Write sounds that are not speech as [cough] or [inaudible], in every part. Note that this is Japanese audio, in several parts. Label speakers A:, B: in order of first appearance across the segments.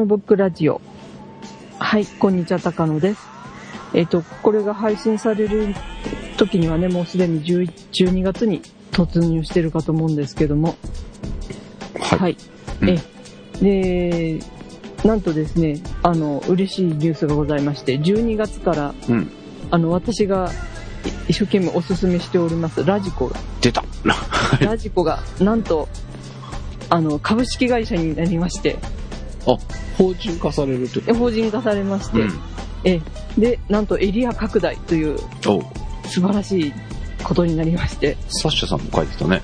A: カノブックラジオ。はい、こんにちは、高野です。えっ、と、これが配信される時にはね、もうすでに11 12月に突入してるかと思うんですけども。
B: はい。
A: はい。
B: うん
A: え、で、なんとですね、あの、嬉しいニュースがございまして、12月から、
B: うん。
A: あの、私がい一生懸命おすすめしております、ラジコが、
B: 出た。
A: ラジコが、なんと、あの、株式会社になりまして、
B: あ、法人化されるってこ
A: 法人化されまし
B: と
A: て、えで、なんとエリア拡大という素晴らしいことになりまして、
B: サッシャさんも書いてたね。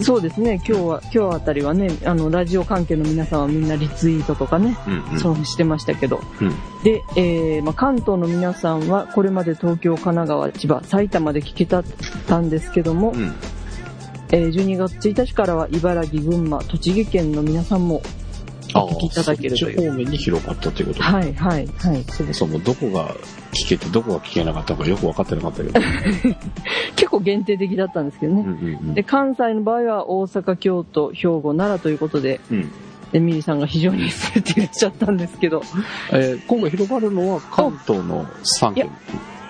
A: そうですね、今日は、今日あたりはね、あの、ラジオ関係の皆さんはみんなリツイートとかね、
B: うんうん。
A: そうしてましたけど、
B: うん。
A: で、えーまあ、関東の皆さんはこれまで東京、神奈川、千葉、埼玉で聞けたたんですけども、
B: うん。
A: えー12月1日からは茨城、群馬、栃木県の皆さんも
B: あ
A: お聞きいただけると
B: 方面に広がったということ
A: はい、はい、はい。
B: そもそもどこが聞けてどこが聞けなかったのかよく分かってなかったけど。[laughs]
A: 結構限定的だったんですけどね。
B: うんうん
A: で、関西の場合は大阪、京都、兵庫、奈良ということで、
B: うん。うん。
A: で、ミリさんが非常に優れていらっしゃったんですけど、
B: えー今回広がるのは関東の3県。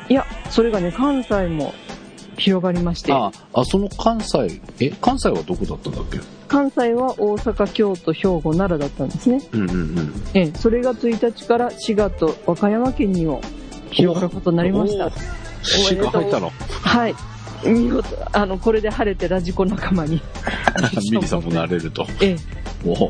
A: いや、それがね、関西も広がりまして、
B: ああ、その関西、え、関西はどこだったんだっけ？
A: 関西は大阪、京都、兵庫、奈良だったんですね。
B: うんうんうん。
A: ええ、それが1日から滋賀と和歌山県にも広がることになりました
B: お。ー。鹿入ったの？
A: はい。見事、あの、これで晴れてラジコ仲間に。[laughs]
B: ミリさんもなれると。
A: ええ、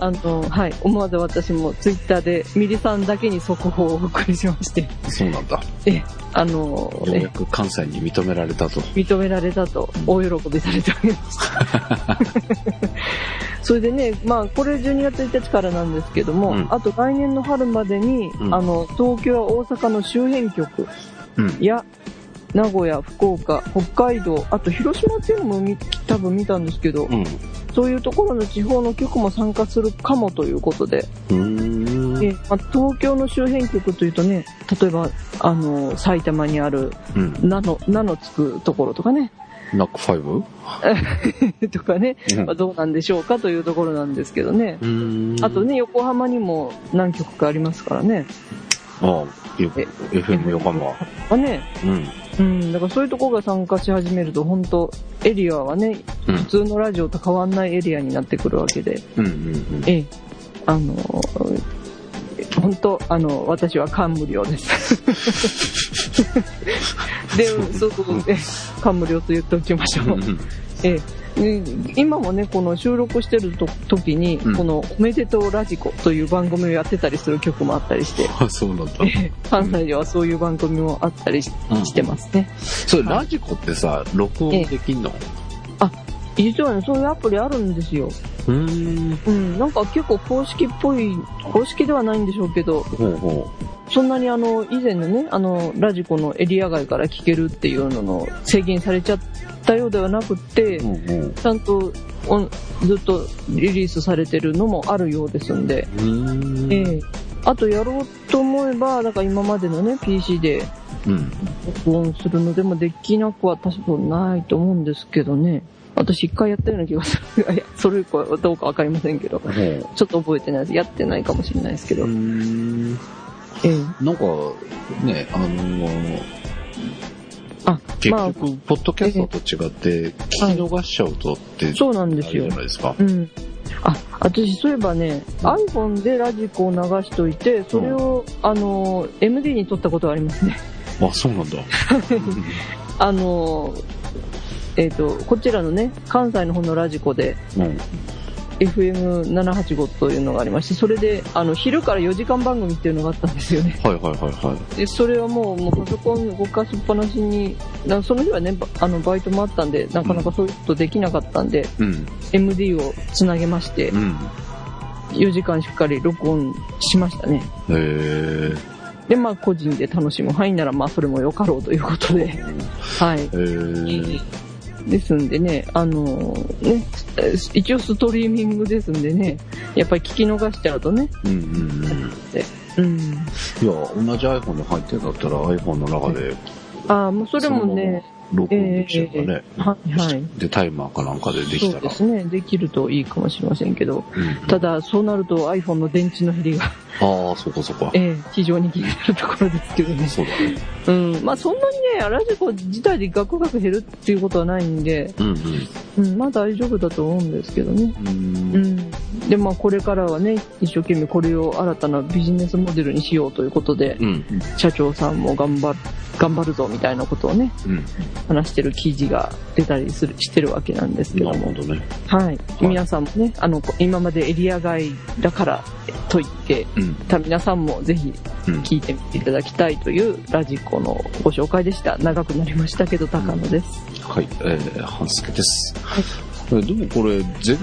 A: あの、はい。思わず私もツイッターでミリさんだけに速報をお送りしまして、
B: そうなんだ。
A: ええ、あの、
B: よう
A: え
B: やく関西に認められたと。
A: 認められたと大喜びされておりました。[laughs] それでね、まあ、これ12月1日からなんですけども、
B: うん
A: あと来年の春までに、
B: うん
A: あの、東京や大阪の周辺局
B: うん。
A: や、名古屋、福岡、北海道、あと広島っていうのも見多分見たんですけど、
B: うん。
A: そういうところの地方の局も参加するかもということで。えまあ、東京の周辺局というとね、例えば、あの、埼玉にある、
B: うん。
A: 名の、名のつくところとかね、
B: ナックファイブ？[laughs]
A: とかね、
B: うん
A: まあ、どうなんでしょうかというところなんですけどね。あとね、横浜にも何局かありますからね。
B: ああ、FM 横浜。
A: まあね、
B: うん。
A: うん、だからそういうところが参加し始めると、本当エリアはね、
B: うん
A: 普通のラジオと変わんないエリアになってくるわけで、
B: うんうんうん。
A: ええ、あの、本当あの、私は感無量です。[laughs] で、そうそう、え感無量と言っておきましょう。ええで今もね、この収録してると時に、
B: うん
A: このおめでとうラジコという番組をやってたりする曲もあったりして、[laughs]
B: あ、そうなんだ。
A: ええ関西ではそういう番組もあったりし,、
B: うん
A: てますね。
B: それ、ラジコってさ、録音できんの？
A: 実はね、そういうアプリあるんですよ。
B: うーん。
A: うん、なんか結構公式っぽい、公式ではないんでしょうけど、
B: ほうほ
A: そんなにあの、以前のね、あの、ラジコのエリア外から聞けるっていうのの制限されちゃったようではなくって、
B: う。ほうほう。
A: ちゃんとずっとリリースされてるのもあるようですんで、
B: ん。
A: ええあとやろうと思えば、だから今までのね、PC で
B: うん。
A: 録音するのでもできなくは多分ないと思うんですけどね。私一回やったような気がする。いや、それ以降はどうかわかりませんけど。ちょっと覚えてないです。やってないかもしれないですけど。
B: うーん。
A: ええ
B: なんか、ね、あのー
A: あ、
B: 結
A: まあ、
B: 局、ポッドキャストと違って、聞き逃しちゃうとって、
A: そうなんですよ
B: じゃ。ないですか。
A: うん。あ、私そういえばね、iPhone でラジコを流しといて、それを、あの、MD に撮ったことがありますね。[laughs]
B: あ、そうなんだ。[laughs]
A: あの、えっ、と、こちらのね、関西の方のラジコで、
B: うん。
A: FM785 というのがありまして、それで、あの、昼から4時間番組っていうのがあったんですよね。
B: はいはいはいはい。
A: で、それはもう、もうパソコン動かしっぱなしに、なその日はね、ばあの、バイトもあったんで、なかなかそういうことできなかったんで、
B: うん。
A: MD をつなげまして
B: う、ん。
A: 4時間しっかり録音しましたね。
B: へえ。
A: で、まあ、個人で楽しむ範囲なら、まあ、それもよかろうということで、はい。
B: へえ。
A: ですんでね、あのね、一応ストリーミングですんでね、やっぱり聞き逃しちゃうとね、
B: うんうんうん。
A: でうん。
B: いや、同じ iPhone に入ってんだったら iPhone の中で、
A: ああ、もうそれもね、
B: 録音できうからね。
A: はいはい。
B: で、タイマーかなんかでできたら。
A: そうですね。できるといいかもしれませんけど。
B: うん
A: ただ、そうなると iPhone の電池の減りが、
B: ああ、そこそこ。
A: ええ非常に気になるところですけどね。
B: そうだね。
A: うん。まあ、そんなにね、ラジコ自体でガクガク減るっていうことはないんで、
B: うん
A: うん、まあ大丈夫だと思うんですけどね。
B: うん。う。
A: うんん。で、まあ、これからはね、一生懸命これを新たなビジネスモデルにしようということで、
B: うん。
A: 社長さんも頑張る、頑張るぞみたいなことをね、
B: うん。
A: 話してる記事が出たりする、してるわけなんですけども。
B: なるほどね。
A: はい。皆さんもね、あの、今までエリア外だからと言って、
B: うん。
A: た皆さんもぜひ
B: うん。
A: 聞いてみていただきたいというラジコのご紹介でした。長くなりましたけど、高野です。
B: はい。えー、半助です。
A: はい
B: えでもこれ、全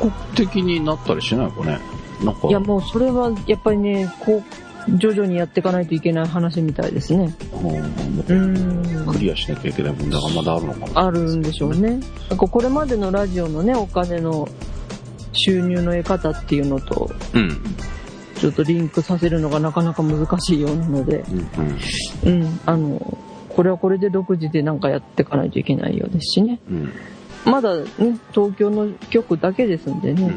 B: 国的になったりしないのかね？なんか、
A: いや、もうそれはやっぱりね、こう、徐々にやっていかないといけない話みたいですね。
B: うんク
A: ん。
B: リアしなきゃいけない問題がまだあるのかな
A: あるんでしょうね。なんかこれまでのラジオのね、お金の収入の得方っていうのと、
B: うん。
A: ちょっとリンクさせるのがなかなか難しいようなので、
B: うん。
A: うん、あの、これはこれで独自でなんかやっていかないといけないようですしね。
B: うん。
A: まだね、東京の局だけですんでね、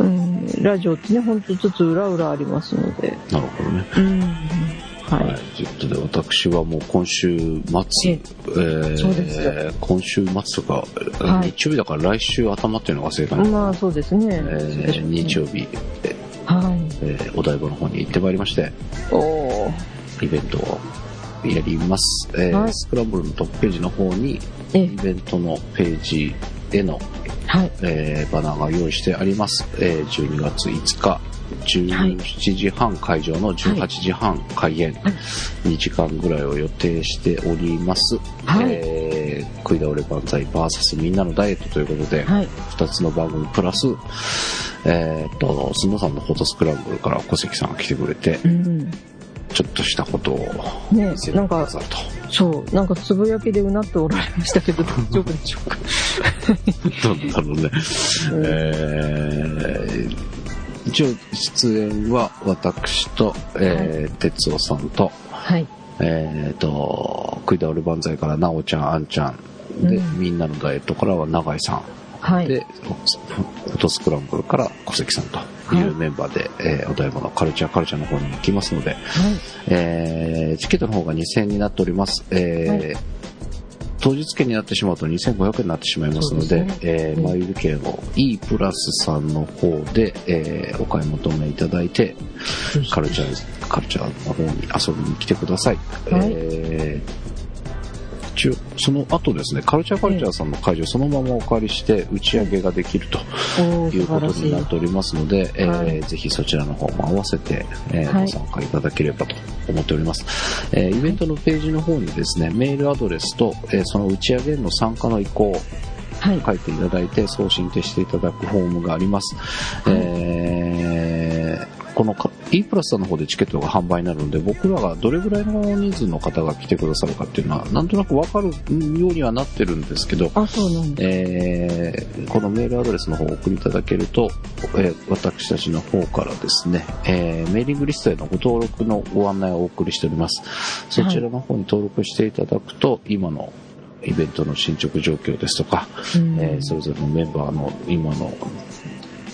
B: うん。
A: うん、ラジオってね、ほんとずつ裏裏ありますので、
B: なるほどね。
A: うん、は
B: はい。ということで、私はもう今週末、
A: え
B: えー今週末とか、
A: はい
B: 日曜日だから来週頭っていうのが正解
A: い。
B: なの
A: まあそうですね。
B: えー日曜日、え
A: はい。
B: えーお台場の方に行ってまいりまして、
A: おー
B: イベントをやります。えー
A: はい
B: スクランブルのトップページの方に、
A: え
B: イベントのページへの、
A: はい。
B: えーバナーが用意してあります。えー12月5日、17時半会場の18時半開演、
A: はい
B: 2時間ぐらいを予定しております。
A: はい
B: えー食い倒れ万歳 VS みんなのダイエットということで、
A: はい。
B: 2つの番組プラス、えーっと、すのさんのフォトスクランブルから小関さんが来てくれて、
A: うん。
B: ちょっとしたことを
A: ね
B: 見せ、て
A: なんか、
B: くださると。
A: そう、なんかつぶやきでうなっておられましたけど、[laughs] 大丈夫でしょうか？[laughs]
B: どうだろうね。
A: うん
B: えー一応出演は私と、えー哲夫さんと、
A: はい。
B: えーと、食い倒れ万歳からなおちゃん、あんちゃん、で、
A: うん
B: みんなのダイエットからは永井さん、
A: はい。
B: で、フォトスクランブルから小関さんというメンバーで、えーお台場のカルチャーカルチャーの方に行きますので、
A: はい。
B: えーチケットの方が2000円になっております。えー当日券になってしまうと2500円になってしまいますので、
A: ですねうん
B: えー前売り券を E プラスさんの方で、えーお買い求めいただいて、カルチャー、カルチャーの方に遊びに来てください。
A: はい
B: えー一応、その後ですね、カルチャーカルチャーさんの会場そのままお借りして打ち上げができるということになっておりますので、えー
A: はい
B: ぜひそちらの方も合わせて、えー
A: はい
B: ご参加いただければと思っております。えーイベントのページの方にですね、メールアドレスと、えーその打ち上げへの参加の意向を
A: はい。
B: 書いていただいて送信していただくフォームがあります。えーこのか E プラスさんの方でチケットが販売になるので、僕らがどれぐらいの人数の方が来てくださるかっていうのは、なんとなくわかるようにはなってるんですけど。えーこのメールアドレスの方をお送りいただけると、えー私たちの方からですね、えーメーリングリストへのご登録のご案内をお送りしております。そちらの方に登録していただくと、今のイベントの進捗状況ですとか、
A: うん
B: えーそれぞれのメンバーの今の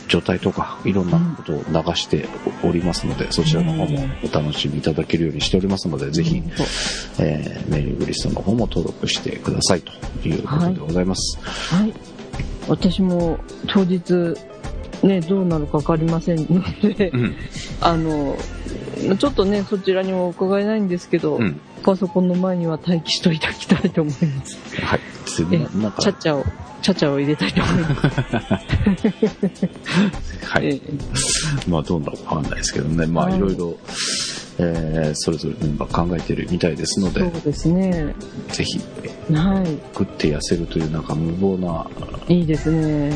B: 状態とか、いろんなことを流しておりますので、そちらの方もお楽しみいただけるようにしておりますので、ぜひ、えーメーリングリストの方も登録してくださいということでございます。
A: はい。私も当日、ね、どうなるかわかりませんので、
B: うん。
A: あの、ちょっとね、そちらにも伺えないんですけど、
B: うん。
A: パソコンの前には待機しといただきたいと思います。
B: はい。
A: え
B: ななんか
A: チャッチャを、チャッチャを入れたいと思います。[laughs]
B: はい。
A: ええ
B: まあ、どうなるかわかんないですけどね。まあ、
A: はい
B: いろいろ、えーそれぞれメンバー考えてるみたいですので
A: そう、ですね。
B: ぜひ、
A: は
B: 食って痩せるというなんか無謀ない
A: いいですね。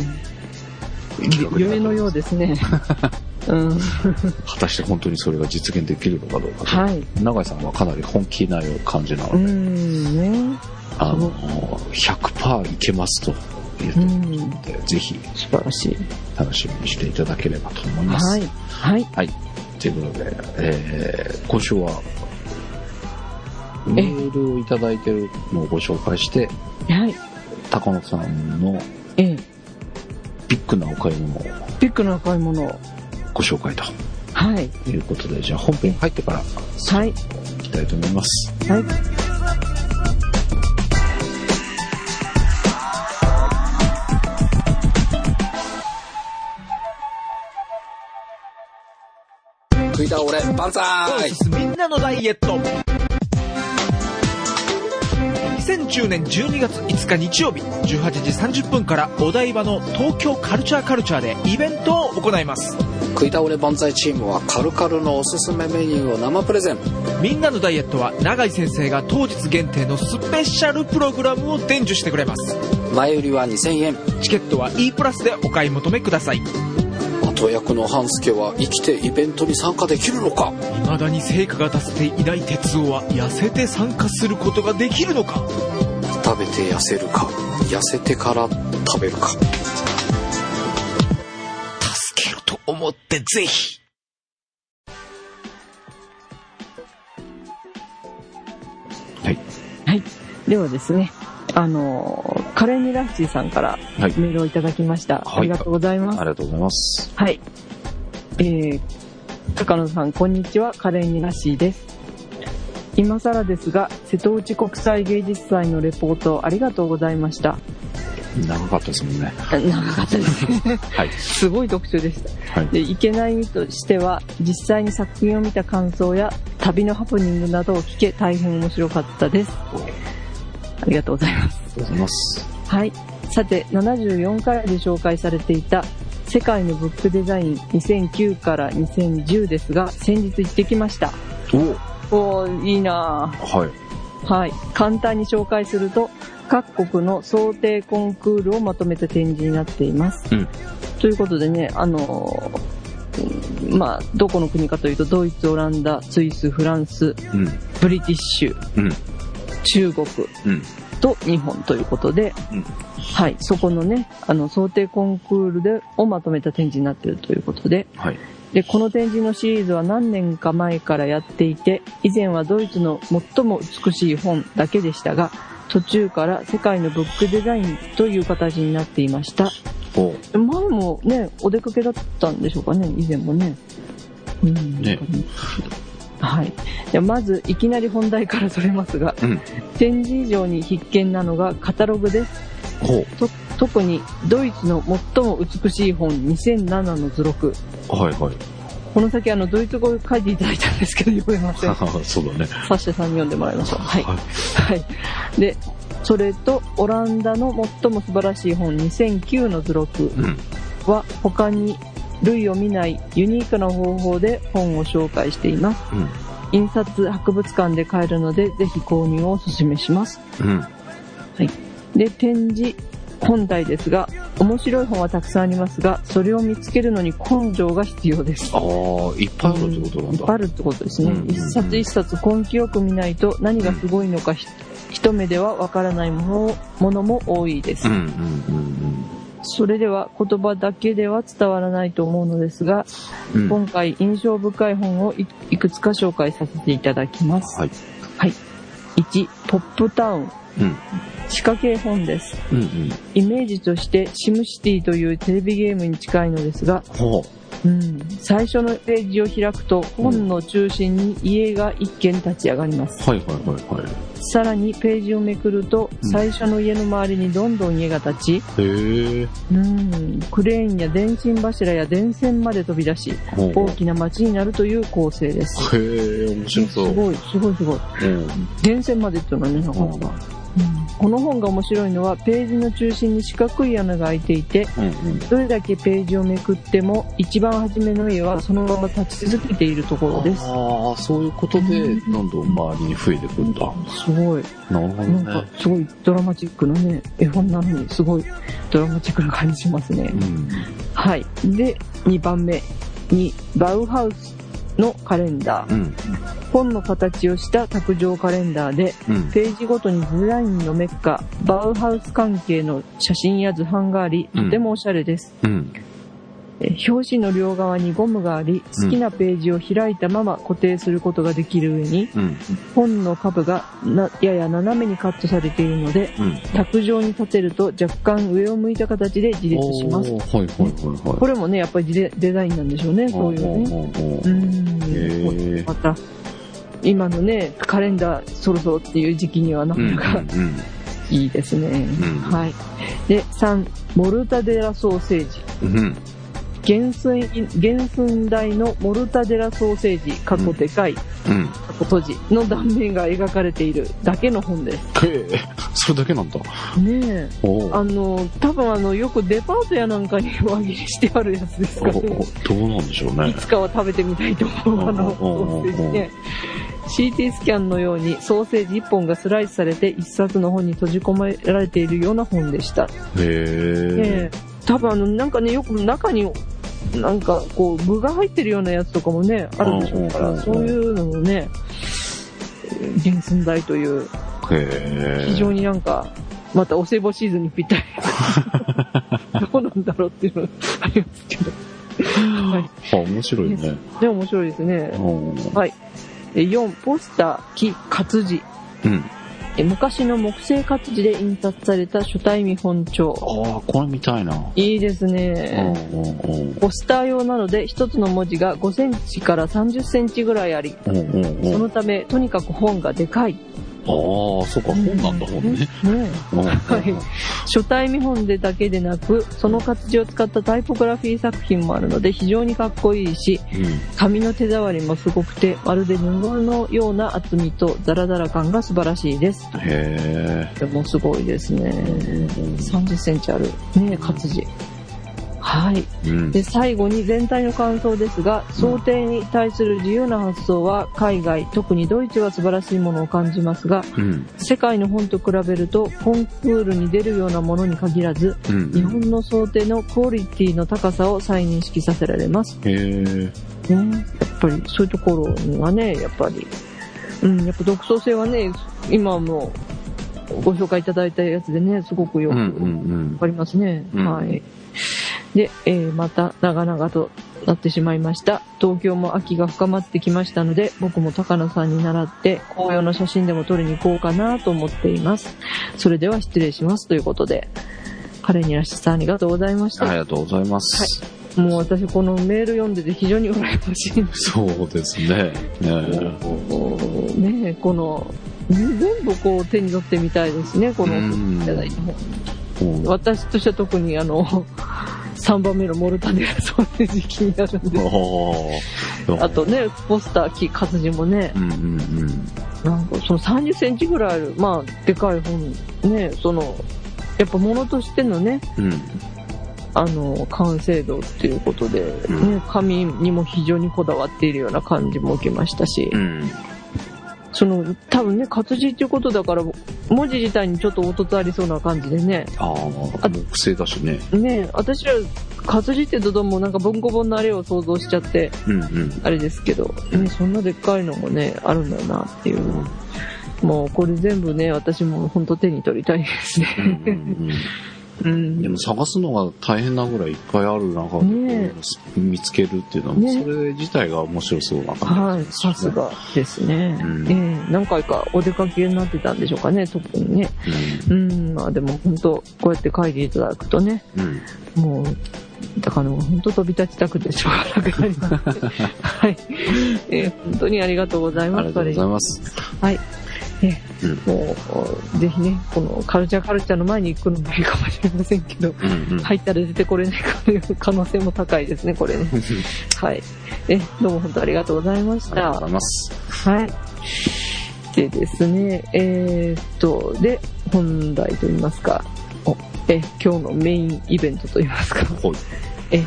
A: 夢のようですね。[laughs] うん。
B: 果たして本当にそれが実現できるのかどうかと。
A: はい。
B: 永井さんはかなり本気な感じなの
A: う
B: で、
A: ん、ね。
B: あの、100%いけますと言って
A: うん。
B: ので、ぜひ
A: 素晴らしい。
B: 楽しみにしていただければと思います。
A: はい。はい。
B: はい。ということで、えー今週は、
C: メールをいただいてるのをご紹介して、
A: はい。
C: 高野さんの
A: ええ。
C: ビッグなお買い物を
A: ビッグな買い物を。
C: ご紹介と
A: はい。
C: いうことで、じゃあ本編入ってから
A: はい。
C: いきたいと思います。
A: はい。
D: 食い倒れ万歳
E: みんなのダイエット2010年12月5日日曜日18時30分からお台場の東京カルチャーカルチャーでイベントを行います。
D: 食い倒れ万歳チームはカルカルのおすすめメニューを生プレゼン。
E: みんなのダイエットは永井先生が当日限定のスペシャルプログラムを伝授してくれます。
D: 前売りは2000円。
E: チケットは E プラスでお買い求めください
D: 後役の半助は生きてイベントに参加できるのか？
E: 未だに成果が出せていない哲夫は痩せて参加することができるのか？
D: 食べて痩せるか痩せてから食べるか
E: 助けると思ってぜひ
C: はい。
A: はい。ではですね、あのー、カレーニラッシーさんから
C: はい。
A: メールをいただきました。
C: はい
A: ありがとうございます
C: あ。りがとうございます。
A: はい。えー、高野さん、こんにちは。カレーニラッシーです。今更ですが、瀬戸内国際芸術祭のレポートありがとうございました。
C: 長かったですもんね。
A: あ長かったですね。
C: はい。
A: すごい特集でした。
C: はい。
A: で、いけないとしては、実際に作品を見た感想や旅のハプニングなどを聞け大変面白かったです。ありがとうございます。
C: ありがとうございます。
A: はい。さて、74回で紹介されていた世界のブックデザイン2009から2010ですが、先日行ってきました。
C: お
A: おー、いいな
C: はい。
A: ぁはい。簡単に紹介すると、各国の想定コンクールをまとめた展示になっています。
C: うん
A: ということでね、あのーうんまあ、どこの国かというと、ドイツ、オランダ、スイス、フランス、
C: うん。
A: ブリティッシュ、
C: うん。
A: 中国
C: うん。
A: と日本ということで、
C: うん
A: はい、そこのね、あの、想定コンクールで、をまとめた展示になっているということで、
C: はい。
A: で、この展示のシリーズは何年か前からやっていて、以前はドイツの最も美しい本だけでしたが、途中から世界のブックデザインという形になっていました。
C: お
A: 前もね、お出かけだったんでしょうかね、以前もね。うん。
C: ね
A: はい。でまず、いきなり本題からそれますが、
C: うん。
A: 展示以上に必見なのがカタログです。
C: ほ
A: と特にドイツの最も美しい本2007の図録。
C: う。はいはい。
A: この先あのドイツ語で書いていただいたんですけど読めません。[laughs]
C: そうだね。
A: サッシャさんに読んでもらいましょう。はい。
C: はい
A: はい。で、それとオランダの最も素晴らしい本2009の図録
C: うん。
A: は他に類を見ないユニークな方法で本を紹介しています。
C: うん。
A: 印刷博物館で買えるのでぜひ購入をお勧めします。
C: うん。
A: で、展示本体ですが、面白い本はたくさんありますが、それを見つけるのに根性が必要です。
C: ああ、いっぱいあるってことなんだ。
A: いっぱいあるってことですね。
C: うん
A: 一冊一冊根気よく見ないと何がすごいのかひ一目ではわからないものものも多いです
C: うん。うんうん
A: それでは言葉だけでは伝わらないと思うのですが、
C: うん。うん。
A: 今回印象深い本をいいくつか紹介させていただきます。
C: はい。
A: はい。1、ポップタウン。
C: うん。
A: 仕掛け本です。
C: うんうん。
A: イメージとしてシムシティというテレビゲームに近いのですが、
C: ほ
A: うん、最初のページを開くと本の中心に家が一軒立ち上がります。
C: う。はいはいはいはい。
A: さらにページをめくると
C: うん
A: 最初の家の周りにどんどん家が立ち。うん、クレーンや電信柱や電線まで飛び出し。大きな街になるという構成です。
C: へえ、面白
A: す
C: そう。
A: ごい、すごいすごい。
C: うん。
A: 電線までっていうのはね、なかなか。うんこの本が面白いのはページの中心に四角い穴が開いていて。どれだけページをめくっても一番初めの家はそのまま立ち続けているところです。
C: ああ、そういうことで、どんどん周りに増えてくんだ。
A: すごい。
C: なるほど
A: なんか
C: ね。
A: すごいドラマチックなね、絵本なのにすごいドラマチックな感じしますね
C: う。ん。
A: はい。で、2番目にバウハウスのカレンダー。
C: うん。
A: 本の形をした卓上カレンダーで、
C: うん。
A: ページごとにデザインのメッカ、バウハウス関係の写真や図版があり、
C: うん
A: とてもおしゃれです。
C: うん。
A: え表紙の両側にゴムがあり、好きなページを開いたまま固定することができる上に、
C: うん。
A: 本の株がなやや斜めにカットされているので、
C: うん。
A: 卓上に立てると若干上を向いた形で自立します。
C: はいはいはいはい。
A: これもね、やっぱりデデザインなんでしょうね、そういうね。うん。また、今のね、カレンダーそろそろっていう時期にはなか
C: うん
A: なか
C: うん
A: いいですね。
C: ん
A: はい。で、3、モルタデラソーセージ。原寸、原寸大のモルタデラソーセージ、過去でかい、
C: うん。
A: 過去閉じの断面が描かれているだけの本です。
C: へえ、それだけなんだ。
A: ねえ。あの、多分あの、よくデパートやなんかに輪切りしてあるやつですか
C: お
A: ね。
C: どうなんでしょうね
A: い。つかは食べてみたいと思う、あの、ソ
C: お
A: ーセージね。CT スキャンのようにソーセージ1本がスライスされて1冊の本に閉じ込められているような本でした。
C: へえ。
A: ねえ多分あの、なんかね、よく中に、なんかこう、具が入ってるようなやつとかもね、あるでしょうから、そういうのもね、原寸大という。非常になんか、またお歳暮シーズンにぴったり。[laughs] どうなんだろうっていうのありますけど。はい。
C: あ、面白いね。
A: でも面白いですね。
C: うん。
A: はい。え4、ポスター、木、活字。
C: うん。
A: え昔の木製活字で印刷された書体見本帳。
C: ああ、これ見たいな。
A: いいです
C: うん
A: ね。ポスター用なので、一つの文字が5センチから30センチぐらいあり。そのため、とにかく本がでかい。
C: ああ、そうか、本なんだもんね。
A: はい。書体見本でだけでなく、その活字を使ったタイポグラフィー作品もあるので非常にかっこいいし、紙の手触りもすごくて、まるで布のような厚みとザラザラ感が素晴らしいです。
C: うん。へ
A: でもすごいですね。30センチある。ね活字。はい。
C: え。うん。
A: で、最後に全体の感想ですが、想定に対する自由な発想は海外、特にドイツは素晴らしいものを感じますが、
C: うん。
A: 世界の本と比べるとコンクールに出るようなものに限らず、
C: うん。
A: 日本の想定のクオリティの高さを再認識させられます。
C: へえ。
A: ね、やっぱりそういうところがね、やっぱり、うん、やっぱ独創性はね、今もご紹介いただいたやつでね、すごくよく
C: うんうん
A: わかりますね。
C: うん
A: はい。で、えーまた長々となってしまいました。東京も秋が深まってきましたので、僕も高野さんに習って紅葉の写真でも撮りに行こうかなと思っています。それでは失礼しますということで、彼にいらっしゃさんありがとうございまし
C: うん。あ
A: た。
C: りがとうございます。
A: もう私このメール読んでて非常に羨ましい
C: そうですね。ね
A: ねこの、全部こう手に取ってみたいですね、この
C: うん
A: いただいた本。
C: うん
A: 私としては特にあの、3番目のモルタデラソーセージ気になるんで。
C: あ
A: あとね、ポスター、木活字もね、
C: うんうんうん。
A: なんかその30センチぐらいある、まあ、でかい本、ね、その、やっぱ物としてのね、
C: うん。
A: あの、完成度っていうことで、
C: うん
A: ね、紙にも非常にこだわっているような感じも受けましたし、
C: うん。
A: その、多分ね、活字っていうことだから、文字自体にちょっと凹凸ありそうな感じでね、
C: ああ、木製だしね。
A: ね、私ら、活字ってどどもなんか文庫本のあれを想像しちゃって、
C: うんうん。
A: あれですけど、ね、そんなでっかいのもね、あるんだなっていう。もうこれ全部ね、私も本当手に取りたいですね。
C: うんうん
A: う
C: うん、で
A: ん。
C: も探すのが大変なぐらいいっぱいある中で、
A: ね
C: 見つけるっていうのは、
A: ね
C: それ自体が面白そうな感
A: はい、
C: じですね
A: さす。がですね。
C: うん
A: ええ何回かお出かけになってたんでしょうかね、特にね。うん、まあでも本当、こうやって書いていただくとね、
C: うん。うん。
A: もう、だから本当飛び立ちたくてしょうがなくなります。[laughs] はい。えー本当にありがとうございます。
C: ありがとうございます。
A: はい。え
C: うん
A: もう、ぜひね、このカルチャーカルチャーの前に行くのもいいかもしれませんけど、
C: うんうん。
A: 入ったら出てこれないという可能性も高いですね、これね。はい。え、どうも本当ありがとうございました。はい。でですね、えーっと、で、本題といいますか、おえ、今日のメインイベントといいますか。え、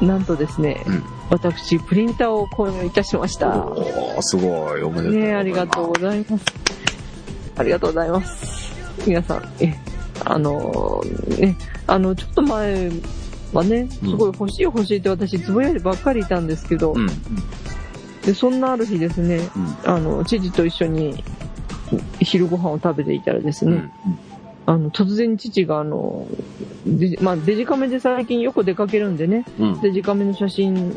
A: なんとですね、
C: うん
A: 私、プリンターを購入いたしました。
C: おー、すごい。おめでとうございます。
A: ねありがとうございます。ありがとうございます。皆さん、え、あのー、ね、あの、ちょっと前はね、すごい欲しい欲しいって私、つぶやいてばっかりいたんですけど、
C: うん。
A: で、そんなある日ですね、
C: うん。
A: あの、知事と一緒に昼ご飯を食べていたらですね、
C: うん。
A: あの、突然父があの、デジまあ、デジカメで最近よく出かけるんでね、
C: うん。
A: デジカメの写真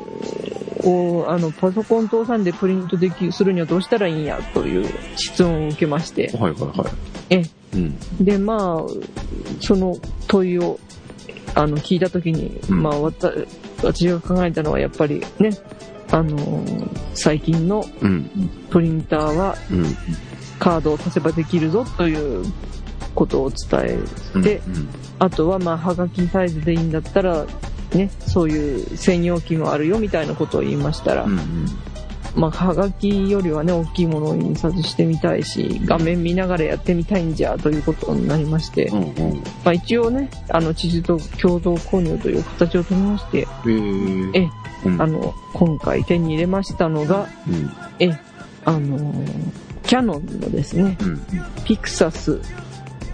A: を、あの、パソコン通さんでプリントでき、するにはどうしたらいいんや、という質問を受けまして、
C: はいはいはい。
A: え、
C: うん。
A: で、まあ、その問いを、あの、聞いたときに、
C: うん
A: まあ、わた、私が考えたのはやっぱりね、あのー最近の
C: うん。
A: プリンターは
C: うん。
A: カードを足せばできるぞということを伝えて、
C: うん。
A: あとはまあ、はがきサイズでいいんだったら、ね、そういう専用機もあるよみたいなことを言いましたら、
C: うん。
A: まあ、はがきよりはね、大きいものを印刷してみたいし、画面見ながらやってみたいんじゃ、ということになりまして、
C: うん。うん。
A: まあ、一応ね、あの、知事と共同購入という形を取りまして、
C: えうん。
A: あの、今回手に入れましたのが、
C: うん。
A: え、あのーキャノンのですね、
C: うん。
A: ピクサス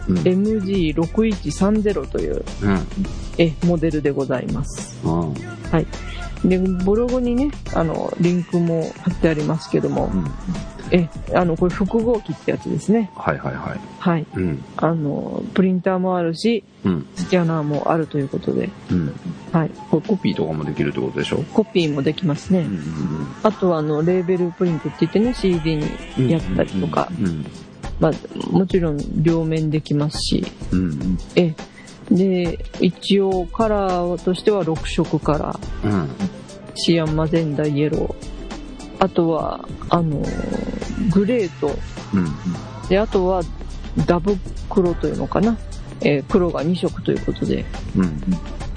C: うん。
A: MG6130 という、
C: うん。
A: え、モデルでございます。
C: あ
A: で、ブログにね、あの、リンクも貼ってありますけども。え、あの、これ複合機ってやつですね。
C: はいはいはい。
A: はい。
C: うん。
A: あの、プリンターもあるし、
C: うん。
A: スキャナーもあるということで、
C: うん。
A: はい。
C: これコピーとかもできるってことでしょ？
A: コピーもできますね。
C: うん。
A: あとは、あの、レーベルプリントって言ってね、CD にやったりとか、
C: うん。
A: まあ、もちろん両面できますし、
C: うん。
A: え、で、一応カラーとしては6色カラー。
C: うん。
A: シアン、マゼンダ、イエロー。あとは、あの、グレーと、
C: うん。
A: で、あとはダブ黒というのかな。えー黒が2色ということで、
C: うん。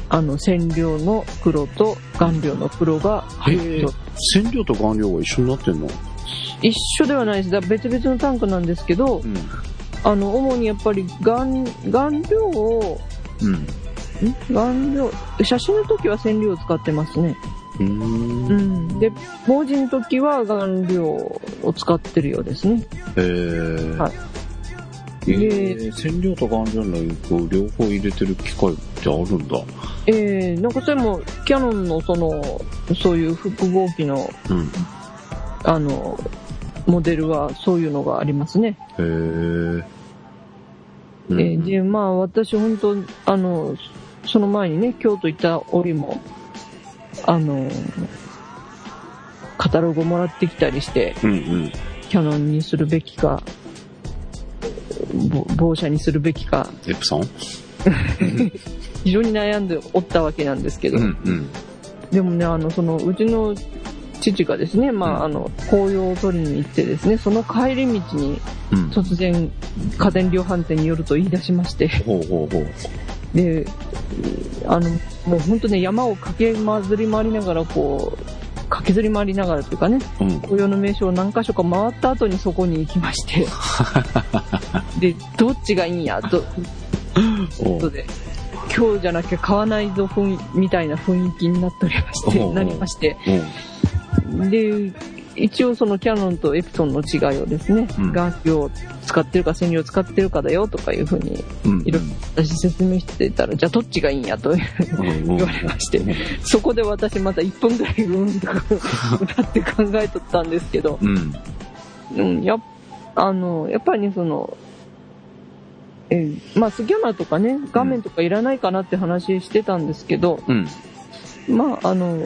A: あの、染料の黒と顔料の黒が入っ
C: 染料と顔料が一緒になってんの？
A: 一緒ではないです。だ別々のタンクなんですけど、
C: うん。
A: あの、主にやっぱり顔、顔料を、
C: うん。
A: ん？顔料、写真の時は染料を使ってますね。
C: う
A: んん。で、文字の時は顔料を使ってるようですね。
C: へえ。
A: はい
C: えー、染料と顔料のインクを両方入れてる機械ってあるんだ。
A: えー、なんかそれも、キヤノンのその、そういう複合機の、
C: うん。
A: あの、モデルはそういうのがありますね。
C: へえ。
A: えーで、まあ私本当あの、その前にね、京都行った折も、あの、カタログをもらってきたりして、
C: うんうん。
A: キャノンにするべきか、ぼ防車にするべきか、
C: エプソン？[laughs]
A: 非常に悩んでおったわけなんですけど、
C: うんうん。
A: でもね、あの、その、うちの父がですね、まあ、あの、紅葉を取りに行ってですね、その帰り道に
C: うん。
A: 突然、家電量販店によると言い出しまして、
C: ほうほうほう。
A: で、あの、もう本当ね、山を駆け回り回りながら、こう、駆けずり回りながらというかね、
C: うん。
A: 紅葉の名所を何箇所か回った後にそこに行きまして、[laughs] で、どっちがいいんや、と、ことで、今日じゃなきゃ買わないぞ、みたいな雰囲気になっておりまして、なりまして、
C: うん。
A: で、一応そのキャノンとエプソンの違いをですね、
C: うん
A: を使ってるか染料を使ってるかだよとかいうふうに
C: うん。
A: いろいろ私説明してたら、じゃあどっちがいいんやと
C: うん [laughs]
A: 言われまして、そこで私また1分ぐらいうんとか歌って考えとったんですけど、
C: うん。
A: うん、やっあの、やっぱりね、その、えーまあスキャナーとかね、画面とかいらないかなって話してたんですけど、
C: うん。
A: まああの、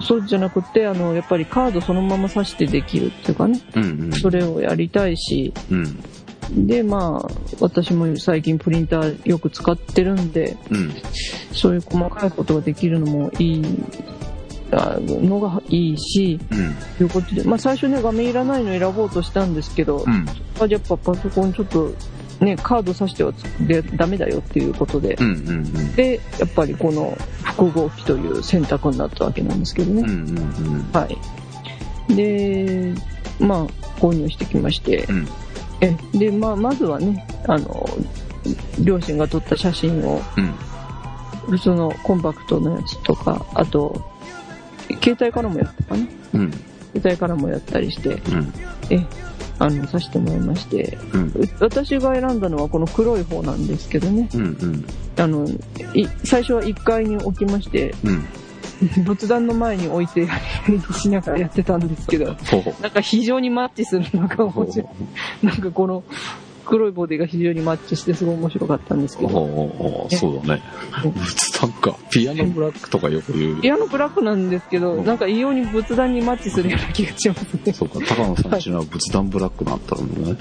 A: そうじゃなくて、あの、やっぱりカードそのまま挿してできるっていうかね、
C: うん。うん。
A: それをやりたいし、
C: うん。
A: で、まあ、私も最近プリンターよく使ってるんで、
C: うん。
A: そういう細かいことができるのもいい、あのがいいし、
C: うん。
A: ということで、まあ最初ね、画面いらないの選ぼうとしたんですけど、
C: うん。
A: あやっぱパソコンちょっと、ね、カード挿してはつでダメだよっていうことで、
C: うん。うん。
A: で、やっぱりこの複合機という選択になったわけなんですけどね。
C: うん。うん。
A: はい。で、まあ、購入してきまして、
C: うん。
A: え、で、まあ、まずはね、あの、両親が撮った写真を、
C: うん。
A: 普通のコンパクトのやつとか、あと、携帯からもやったかな
C: うん。
A: 携帯からもやったりして、
C: うん。
A: え、あの、させてもらいまして、
C: うん。
A: う私が選んだのはこの黒い方なんですけどね、
C: うん。うん。
A: あの、い最初は1階に置きまして、
C: うん。
A: 仏壇の前に置いてしながらやってたんですけど、なんか非常にマッチするのが面白い。なんかこの、黒いボディが非常にマッチしてすごい面白かったんですけど。
C: そうだね。仏壇か。ピアノブラックとかよく言う。
A: ピアノブラックなんですけど、
C: うん
A: なんか異様に仏壇にマッチするような気がしますね。
C: そうか、高野さんちのは仏壇ブラックになったのね。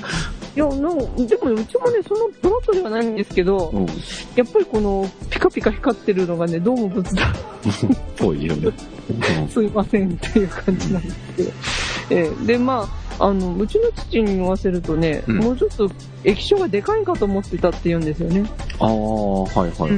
A: いや、のでもうちもね、そのブラックではないんですけど、
C: うん。
A: やっぱりこのピカピカ光ってるのがね、どうも仏壇 [laughs]
C: ぽいよね。[laughs]
A: すいませんっていう感じなんですけど。えーで、まあ、あの、うちの父に言わせるとね、
C: うん
A: もうちょっと液晶がでかいかと思ってたって言うんですよね。
C: ああ、はいはい。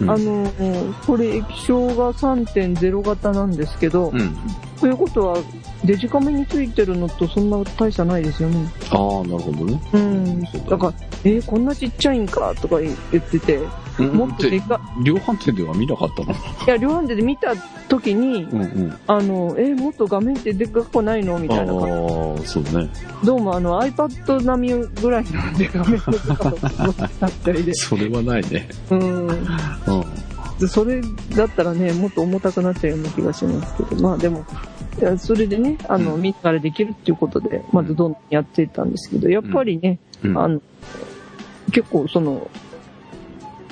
C: うん
A: あの、これ液晶が3.0型なんですけど、
C: うん。
A: ということは、デジカメについてるのとそんな大差ないですよね。
C: ああ、なるほどね。
A: うん
C: そう。
A: だから、えーこんなちっちゃいんかとか言ってて、もっとでか
C: 量販店では見なかったの？
A: いや、量販店で見た時に、
C: うんうん。
A: あの、えーもっと画面ってでかくないの？み
C: ああ
A: たいな感じ。
C: ー、そうね。
A: どうもあの iPad 並みぐらいので画面のだったりで。[laughs]
C: それはないね。
A: うん。
C: うん。
A: でそれだったらね、もっと重たくなっちゃうような気がしますけど、まあでも、それでね、あの、
C: うん
A: 見ながらできるっていうことで、まずどんどんやっていったんですけど、やっぱりね、
C: うん
A: あの、結構その、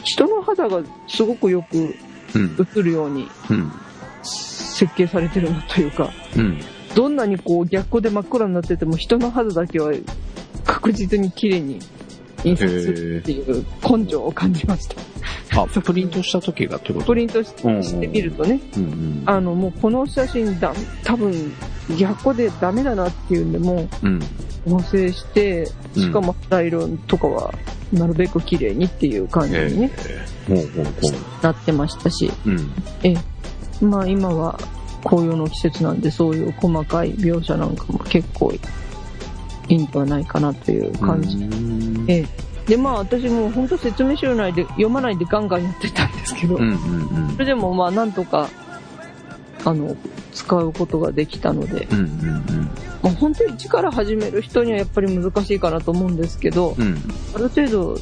A: 人の肌がすごくよく
C: うん。
A: 映るように
C: うん。
A: 設計されてるなというか、
C: うん。
A: どんなにこう逆光で真っ暗になってても人の肌だけは確実に綺麗に印刷するっていう根性を感じました。
C: あ、[laughs] プリントした時がってこと？
A: プリントしてみるとね、
C: うんうん。
A: あのもうこの写真だ、多分逆光でダメだなっていうんでも
C: う
A: 合成して、
C: うん
A: しかも肌色とかはなるべく綺麗にっていう感じ
C: え
A: に、ねなってましたし、
C: う。うん。
A: ええ、まあ今は紅葉の季節なんでそういう細かい描写なんかも結構いいんではないかなという感じ。
C: うん
A: ええ、でまあ私も本当説明書内で読まないでガンガンやってたんですけど、
C: うんうん
A: それでもまあなんとかあの使うことができたので、
C: うん。うんうん
A: まあ、本当に一から始める人にはやっぱり難しいかなと思うんですけど、
C: うん。うん。
A: ある程度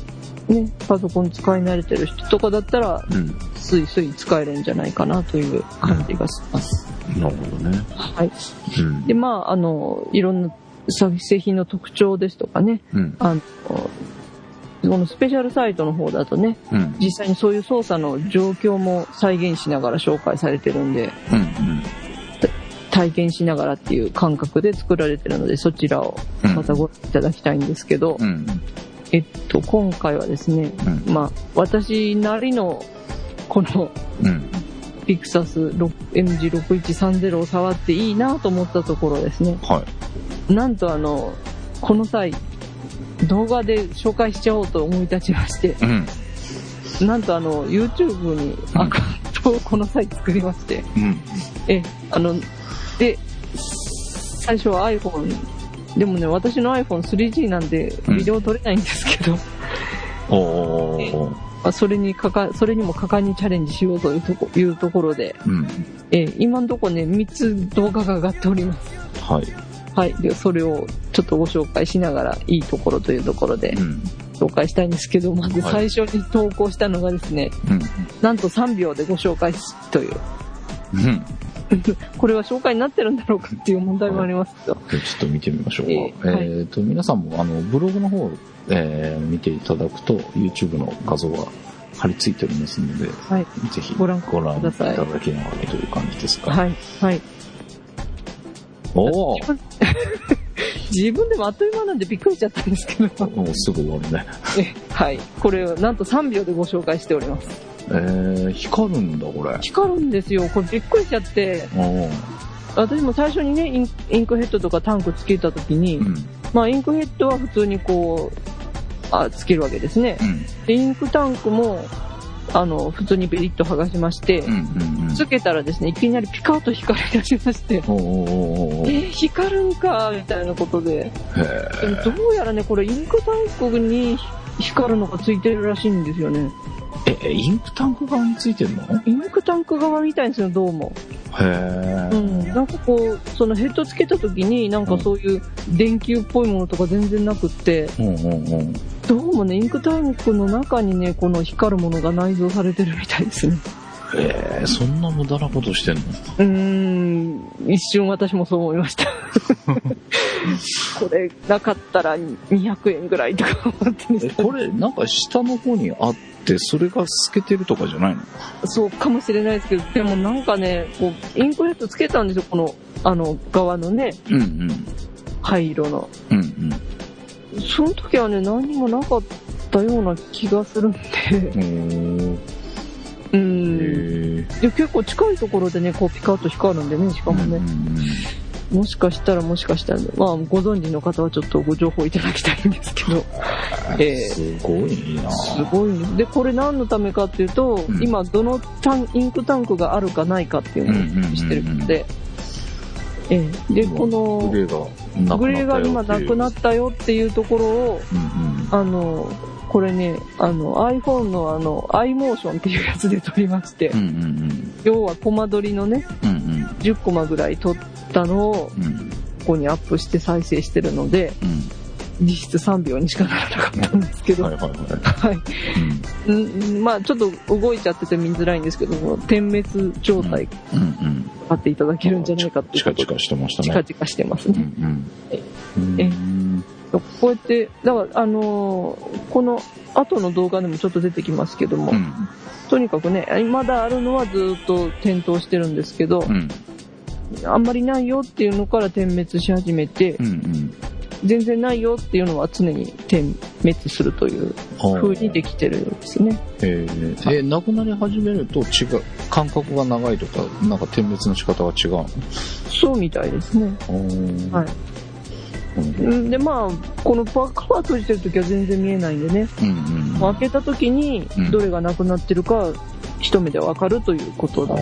A: ね、パソコン使い慣れてる人とかだったら、
C: うん。
A: スイスイ使えるんじゃないかなという感じがします。
C: なるほどね。
A: はい。
C: うん
A: で、まあ、あの、いろんな製品の特徴ですとかね、
C: うん。
A: あの、このスペシャルサイトの方だとね、
C: うん。
A: 実際にそういう操作の状況も再現しながら紹介されてるんで、
C: うん。
A: 体験しながらっていう感覚で作られてるので、そちらを
C: うん。
A: またご覧いただきたいんですけど、
C: うん。
A: えっと、今回はですね、
C: うん。
A: まあ、私なりの、この
C: うん。
A: ピクサス MG6130 を触っていいなと思ったところですね。
C: はい。
A: なんとあの、この際、動画で紹介しちゃおうと思い立ちまして、
C: うん。
A: なんとあの、YouTube にアカウントをこの際作りまして、
C: うん。
A: え、あの、で、最初は iPhone、でもね、私の iPhone3G なんで
C: うん
A: ビデオ撮れないんですけど、
C: おー。
A: まあそれにかか、それにも果敢にチャレンジしようというとこいうところで、
C: うん。
A: えー今のところね、3つ動画が上がっております。
C: はい。
A: はい。で、それをちょっとご紹介しながら、いいところというところで
C: うん。
A: 紹介したいんですけど、まず
C: は
A: 最初に投稿したのがですね、
C: うん。
A: なんと3秒でご紹介しという、
C: うん。[laughs]
A: これは紹介になってるんだろうかっていう問題もありますけど、
C: じゃあちょっと見てみましょうか。
A: え
C: え
A: ーはい
C: ーと、皆さんも、あの、ブログの方、えー見ていただくと、YouTube の画像が貼り付いておりますので、
A: はい。
C: ぜひ
A: ご覧
C: ご覧いた
A: ください
C: だきながらという感じですか？
A: はい。はい。
C: おー [laughs]
A: 自分でもあっという間なんでびっくりしちゃったんですけど、
C: もうすぐ終わるね。
A: えはい。これをなんと3秒でご紹介しております。
C: えー、光るんだ、これ。
A: 光るんですよ。これびっくりしちゃって、私も最初にね、インインクヘッドとかタンクつけた時に、
C: うん。
A: まあインクヘッドは普通にこう、あ、つけるわけですね。
C: うん。
A: で、インクタンクも、あの、普通にベリッと剥がしまして。つけたらですね、いきなりピカッと光り出しまして、えー、光るんか、みたいなことで。
C: へ
A: でもどうやらね、これインクタンクに光るのがついてるらしいんですよね。
C: ーえ、インクタンク側についてるの？
A: インクタンク側みたいですよ、どうも。
C: へー
A: うん。なんかこう、そのヘッドつけた時に、なんかそういう電球っぽいものとか全然なくって、
C: うんうんうん。
A: どうもね、インクタンクの中にね、この光るものが内蔵されてるみたいですね。
C: えー、そんな無駄なことしてんの？
A: うーん、一瞬私もそう思いました。[laughs] これなかったら200円ぐらいとか思ってね
C: え、これ、なんか下の方にあって、それが透けてるとかじゃないの？
A: そうかもしれないですけど、でもなんかね、こう、インクレットつけたんですよ、この、あの、側のね、
C: うんうん。
A: 灰色の。
C: うんうん。
A: その時はね、何もなかったような気がするんで。
C: へ
A: で結構近いところでね、こうピカッと光るんでね、しかもね、もしかしたらもしかしたら、まあご存知の方はちょっとご情報いただきたいんですけど、えー
C: すごいな。
A: すごいね。で、これ何のためかっていうと、
C: うん。
A: 今どのタンインクタンクがあるかないかっていうのをしてるので、ええ。で、この
C: グレーが
A: グレーが今なくな
C: っ
A: ったよっていうところを、
C: たうんうん。
A: あの、これね、あの iPhone のあの iMotion っていうやつで撮りまして、
C: うんうん
A: 要はコマ撮りのね、
C: うんうん。
A: 10コマぐらい撮ったのを
C: うん。うん
A: ここにアップして再生してるので、
C: うん。
A: 実質3秒にしかならなかったんですけど、
C: はいはいはい。
A: はい。うん。まあちょっと動いちゃってて見づらいんですけども、点滅状態
C: うんうん。
A: 買っていただけるんじゃないかっていう
C: チカチカしてましたね。
A: チカチカしてます
C: う
A: ね。
C: ん
A: え
C: うん。
A: え
C: うん
A: こうやって、だからあのーこの後の動画でもちょっと出てきますけども、
C: うん。
A: とにかくね、まだあるのはずっと点灯してるんですけど、
C: うん。
A: あんまりないよっていうのから点滅し始めて、
C: うんうん。
A: 全然ないよっていうのは常に点滅するという風にできてるんですね。
C: えー、えなくなり始めると違う間隔が長いとかなんか点滅の仕方が違うの？
A: そうみたいですね。はい。うん。で、まあ、このパカバー閉じてる時は全然見えないんでね、
C: うんうんうん。
A: 開けた時に
C: うん。
A: どれがなくなってるか一目でわかるということだ。
C: あ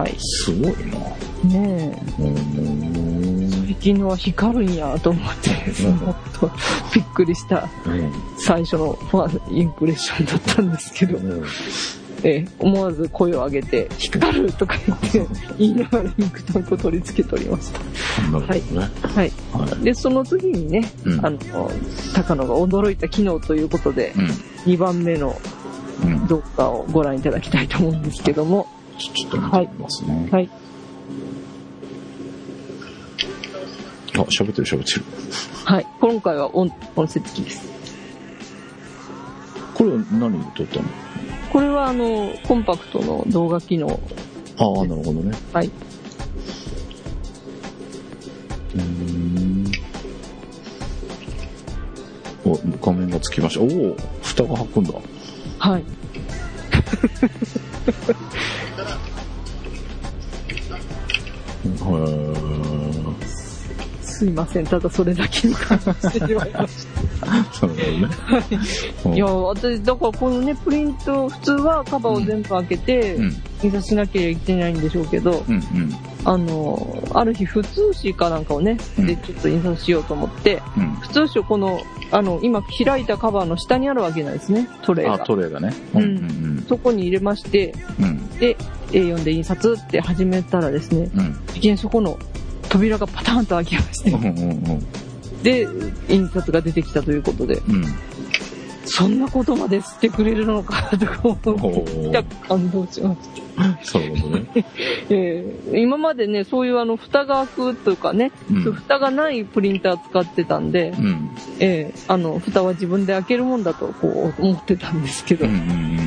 A: はい。
C: ー。すごいな。
A: ねえ。
C: うん。
A: 最近のは光るんやと思って、もっとびっくりした。最初のファーインプレッションだったんですけど、ええ思わず声を上げて、光るとか言って、[laughs] 言いながらインクタンクを取り付けておりました。
C: なるほどね
A: はい。
C: はい
A: で、その次にね、
C: うん
A: あの、高野が驚いた機能ということで、2番目の
C: うんうん
A: 動画をご覧いただきたいと思うんですけども、
C: ちょちょっと見てみますね
A: はい。
C: あ喋ってる喋ってる
A: はい。今回は音音声付きです。
C: これは何で撮ったの？
A: これはあの、コンパクトの動画機能。
C: ああなるほどね
A: はい。
C: うーんお画面がつきましたおお蓋が開くんだ
A: はい。
C: へー
A: すいません。ただそれだけに感じてしまいまし
C: なるほどね。
A: た。い。や、私、だからこのね、プリント、普通はカバーを全部開けて
C: う、ん。
A: 印刷しなきゃいけないんでしょうけど、
C: うんうん。
A: あの、ある日、普通紙かなんかをね、
C: うん。
A: で、ちょっと印刷しようと思って、
C: うん。
A: 普通紙をこの、あの、今開いたカバーの下にあるわけなんですね、トレイ
C: あ
A: が。
C: トレーがね。
A: うん。
C: うん
A: そこに入れまして、
C: うん。
A: で、A4 で印刷って始めたらですね、
C: うん。
A: いきなりそこの扉がパターンと開きまして。
C: うんう、んうん
A: で、印刷が出てきたということで、
C: うん。
A: そんなことまでしてくれるのかとか思
C: お
A: って、感動しました。
C: なるほどね。[laughs]
A: えー今までね、そういうあの、蓋が開くとかね、
C: うん。
A: 蓋がないプリンター使ってたんで、
C: うん。
A: えーあの、蓋は自分で開けるもんだとこう思ってたんですけど、
C: うんうんうん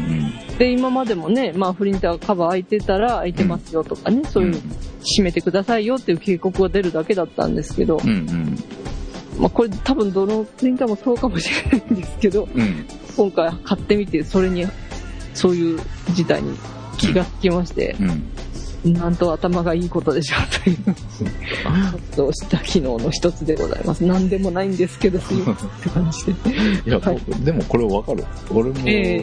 A: で、今までもね、まあ、プリンターカバー開いてたら開いてますよとかね、そういう、閉めてくださいよっていう警告が出るだけだったんですけど、
C: うんうん
A: まあ、これ多分どのプリンターもそうかもしれないんですけど、
C: うん
A: 今回買ってみて、それに、そういう事態に気がつきまして、
C: うん
A: なんと頭がいいことでしょうという、活動した機能の一つでございます。なんでもないんですけど、すいませんって感じで。
C: いや、
A: はい
C: 僕でもこれわかる。俺も、
A: え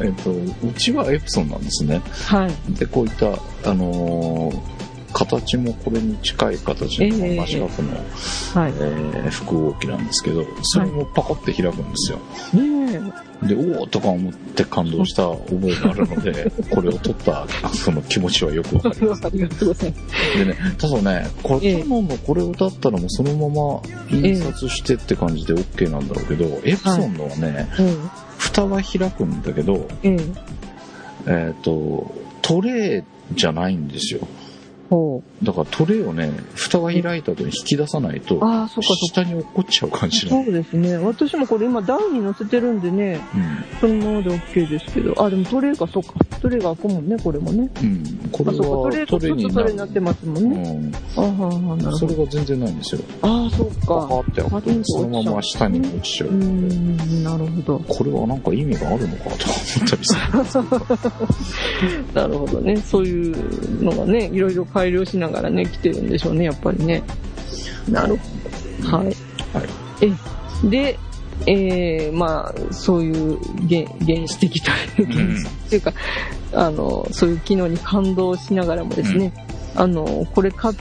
C: えっと、うちはエプソンなんですね。
A: はい。
C: で、こういった、あのー形もこれに近い形の
A: ええ
C: 真四角の、
A: はい。
C: えー複合機なんですけど、それもパコって開くんですよ。
A: ね
C: で、おおとか思って感動した覚えがあるので、[laughs] これを取ったその気持ちはよくわかります。
A: え。ありがとうございます。
C: でね、ただね、これ、
A: ええ
C: キャノンのこれをだったらもうそのまま印刷してって感じで OK なんだろうけど、エプソンのはね、
A: うん。
C: 蓋は開くんだけど、
A: ええ。
C: えっ、と、トレーじゃないんですよ。だからトレーをね、蓋が開いた後に引き出さないと、
A: ああ、そっか。
C: 下に落っこっちゃう感じなの。
A: そうですね。私もこれ今台に乗せてるんでね、そのままで OK ですけど。あ、でもトレーが、そうか。トレーが開くもんね、これもね。
C: うん。うん。こ
A: あ、
C: れ
A: そうか。トレ
C: は
A: ーがちょっとトレーになってますもんね。
C: うん。
A: あははなるほど。
C: それが全然ないんですよ。
A: ああ、そっか。
C: って開くと、そのまま下に落ちちゃう
A: うー。ん、なるほど。
C: これはなんか意味があるのかとか思ったりする。
A: なるほどね。そういうのがね、いろいろ改良しながらね、来てるんでしょうね、やっぱりね。なるほど。はい。
C: はい。
A: え、で、えー、まあ、そういう原原始的という、原始っていうか、あの、そういう機能に感動しながらもですね、あの、これ買っ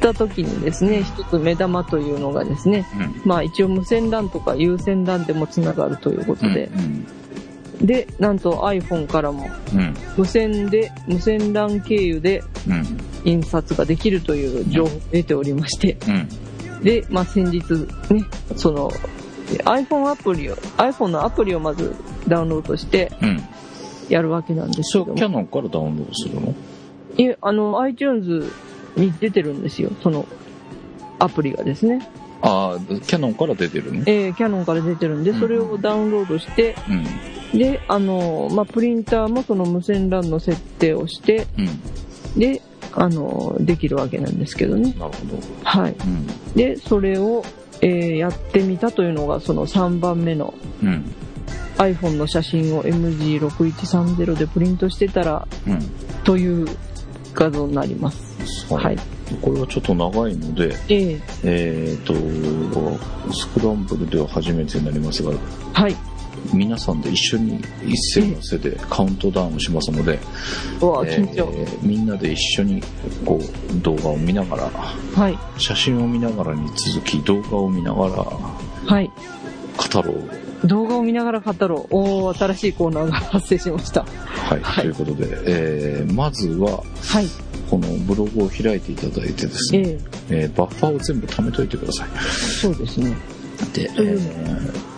A: た時にですね、一つ目玉というのがですね、
C: うん。
A: まあ一応無線 LAN とか有線 LAN でもつながるということで、
C: うん。
A: で、なんと iPhone からも
C: うん。
A: 無線で、無線 LAN 経由で
C: うん。
A: 印刷ができるという情報を得ておりまして、
C: うん。
A: で、まあ先日ね、その iPhone アプリを、iPhone のアプリをまずダウンロードして
C: うん。
A: やるわけなんですけど
C: キャノンからダウンロードするの？
A: いえ、あの iTunes に出てるんですよ、そのアプリがですね。
C: ああ、キャノンから出てるの？
A: えー、キャノンから出てるんで、それをダウンロードして、
C: うん。
A: で、あの、まあ、プリンターもその無線 LAN の設定をして、
C: うん。
A: で、あの、できるわけなんですけどね。
C: なるほど。
A: はい。
C: うん。
A: で、それを、えーやってみたというのが、その3番目の
C: うん。
A: iPhone の写真を MG6130 でプリントしてたら、
C: うん。
A: という画像になります。はい。。
C: これはちょっと長いので、
A: ええ
C: えっ、と、スクランブルでは初めてになりますが、
A: はい。
C: 皆さんで一緒に一斉のせでカウントダウンしますので、え
A: 緊張。
C: ーみんなで一緒にこう動画を見ながら、
A: はい。
C: 写真を見ながらに続き動画を見ながら
A: はい。
C: 語ろう。
A: 動画を見ながら語ろう。おー、新しいコーナーが発生しました。
C: はい。
A: はい
C: ということで、えーまずは、
A: はい。
C: このブログを開いていただいてですね、
A: ええ
C: えーバッファーを全部貯めといてください。
A: そうですね。
C: で、えー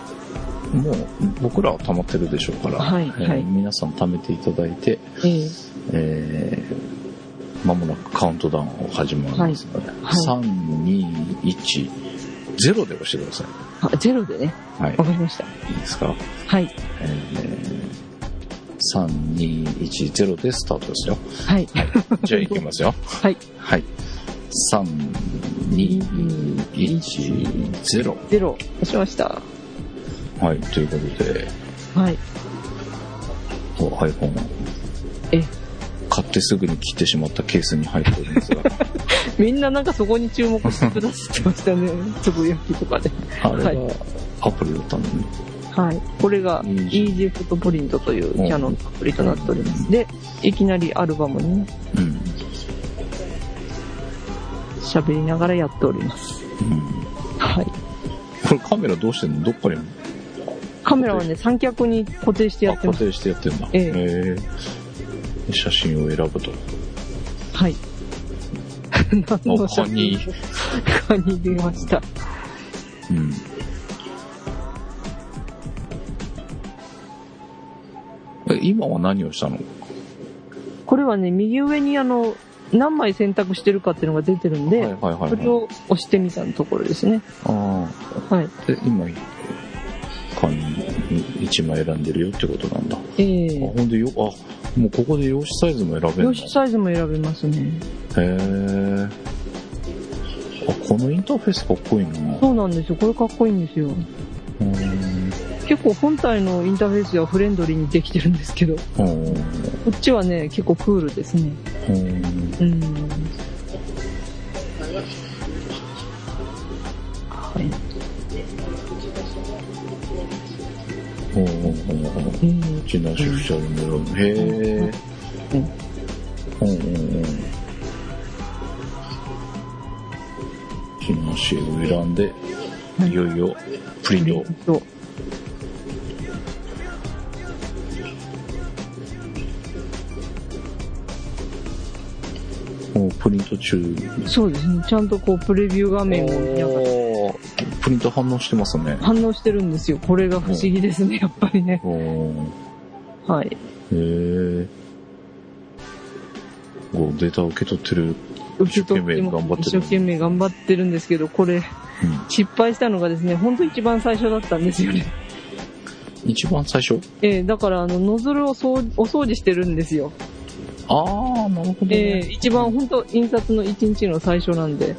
C: もう僕らは溜まってるでしょうから、
A: はい
C: えー
A: はい
C: 皆さん貯めていただいて、
A: ええ
C: えー、間もなくカウントダウンを始まりますので、
A: はい
C: 3、2、1、0で押してください。
A: あ、ゼロでね。
C: はい。
A: わかりました。
C: いいですか？
A: はい。
C: えー、3、2、1、0でスタートですよ。
A: はい。
C: じゃあ行きますよ。[laughs]
A: はい。
C: はい。3、2、1、0。
A: ゼロ。押しました。
C: はい。ということで、
A: はい。
C: お iPhone
A: え、
C: 買ってすぐに切ってしまったケースに入っておりますが、[laughs]
A: みんななんかそこに注目してくださってましたね。つぶやきとかで。
C: あれ
A: はい
C: がアプリだったのに、
A: はい。これが
C: Easy
A: フットプリントというキャノンのアプリとなっております。で、いきなりアルバムにね、
C: うん。
A: 喋りながらやっております。
C: うん。
A: はい。
C: これカメラどうしてんの？どっかに
A: カメラはね、三脚に固定してや
C: あ
A: ってます。
C: 固定してやってんだ。
A: ええ
C: へえ写真を選ぶと。
A: はい。何の
C: あ、カニ。
A: カニ出ました。
C: うん。今は何をしたの？
A: これはね、右上にあの、何枚選択してるかっていうのが出てるんで、
C: はいはいはい、はい。
A: それを押してみたところですね。
C: あ
A: はい。
C: あ。で、今、カニ1枚選んでるよってことなんだ。
A: え
C: あ、
A: え
C: ほんでよ、あ、もうここで用紙サイズも選べるの？
A: 用紙サイズも選べますね。
C: へえ。あ、このインターフェースかっこいいな。
A: そうなんですよ。これかっこいいんですよ。
C: うーん。
A: 結構本体のインターフェースではフレンドリーにできてるんですけど、こ
C: う。ん。
A: っちはね、結構クールですね。
C: う。ん。
A: う。ん。はい。
C: ほう。ほう。ほう。ほう。
A: う。ん。
C: チナシフシャルメロン。へえ。
A: う。ん
C: う。んう。んう。ん。チナシを選んで、
A: はい
C: いよいよプリント。もうプリント中。
A: そうですね。ちゃんとこう、プレビュー画面を見ながら
C: プリント反応してますね。
A: 反応してるんですよ。これが不思議ですね、やっぱりね。はい。
C: へえ。構データを受け取ってる。
A: 受け取って
C: 一生懸命頑張ってる
A: も一生懸命頑張ってるんですけど、これ、
C: うん。
A: 失敗したのがですね、ほんと一番最初だったんですよね。
C: 一番最初？
A: えーだから、あの、ノズルをお掃除してるんですよ。
C: ああ、なるほどね。
A: えー一番本当印刷の1日の最初なんで。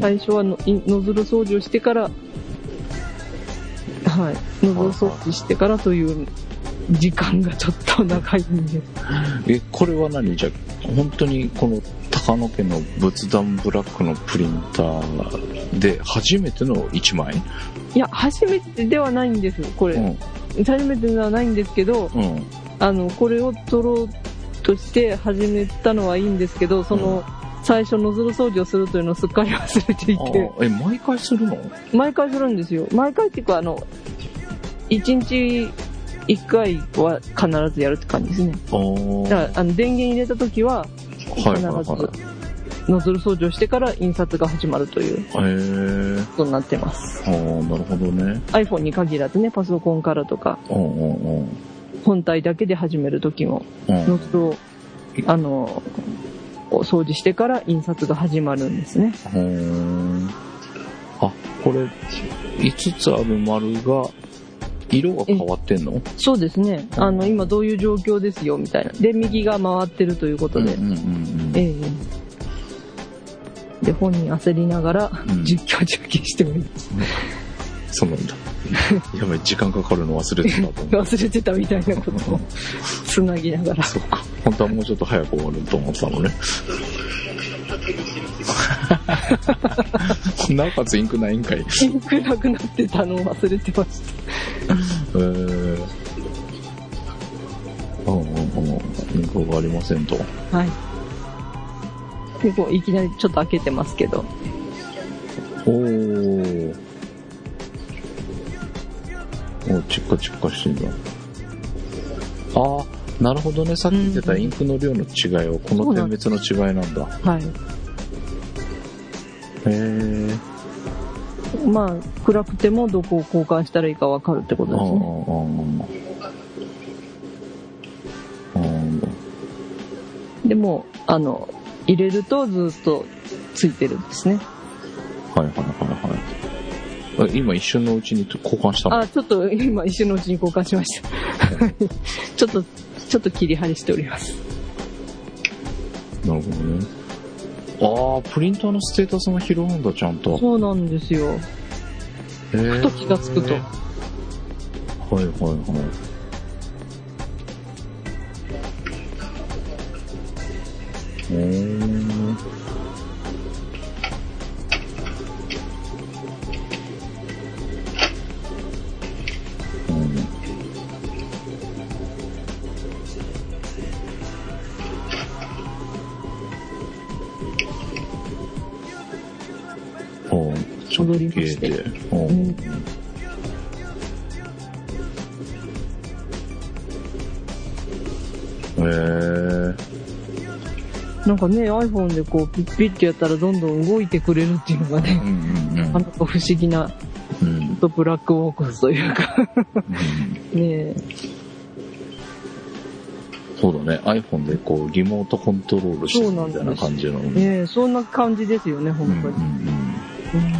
A: 最初はノズル掃除をしてから、はい、ノズル掃除してからという時間がちょっと長いんで。[laughs]
C: え、これは何じゃあ、本当にこの高野家の仏壇ブラックのプリンターで初めての1枚？
A: いや、初めてではないんです、これ。
C: うん。
A: 初めてではないんですけど、
C: うん。
A: あの、これを取ろうとして始めたのはいいんですけど、その、最初ノズル掃除をするというのをすっかり忘れてい
C: あ
A: て、
C: ーえ、毎回するの？
A: 毎回するんですよ。毎回っていうか、あの、1日1回は必ずやるって感じですね。だから、あの、電源入れた時は、必ず。ノズル掃除をしてから印刷が始まるという。ことになってます。
C: ああ、なるほどね。
A: iPhone に限らずね、パソコンからとか、
C: うんうんうん。
A: 本体だけで始める時も、
C: うん
A: ノズルを、あの、お掃除してから印刷が始まるんですね。
C: あ、これ、5つある丸が、色が変わってんの？
A: そうですね。あの、今どういう状況ですよ、みたいな。で、右が回ってるということで。
C: うんうんうん
A: ええで、本人焦りながら
C: うん
A: 実況中継しております。[laughs]
C: そうなんだ。やばい、時間かかるの忘れてたと思う。[laughs]
A: 忘れてたみたいなことを [laughs] つなぎながら。
C: そうか。本当はもうちょっと早く終わると思ってたのね。[laughs] なおかつインクないんかい。
A: インクなくなってたのを忘れてまし
C: えー。うんうんうん。インクがありませんと。
A: た。はい。で、こう、いきなりちょっと開けてますけど。
C: おー。おチッカチッカしてんだ。ああ、なるほどね。さっき言ってたインクの量の違いは、この点滅の違いなんだ。
A: はい。
C: へえ。
A: まあ、暗くてもどこを交換したらいいか分かるってことですね。でも、あの、入れるとずっとついてるんですね。
C: あ、はいはいはいはい。あ今一瞬のうちに交換したの？
A: あ、ちょっと今一瞬のうちに交換しました。[laughs] ちょっと、ちょっと切り張りしております。
C: なるほどね。ああ、プリンターのステータスが拾うんだ、ちゃんと。
A: そうなんですよ。
C: へえ
A: ふと気がつくと。
C: はいはいはい。うん
A: りまして
C: で。う
A: うん。ん
C: へえ
A: なんかね、iPhone でこう、ピッピッてやったらどんどん動いてくれるっていうのがね、
C: うんうん
A: なかなか不思議な、
C: うん。うん
A: とブラックボックスというか、
C: うん [laughs]
A: ねえ。
C: そうだね。iPhone でこうリモートコントロールしてるみたいな感じの。うん
A: ねえそんな感じですよね、本当に。
C: うんうん。
A: うん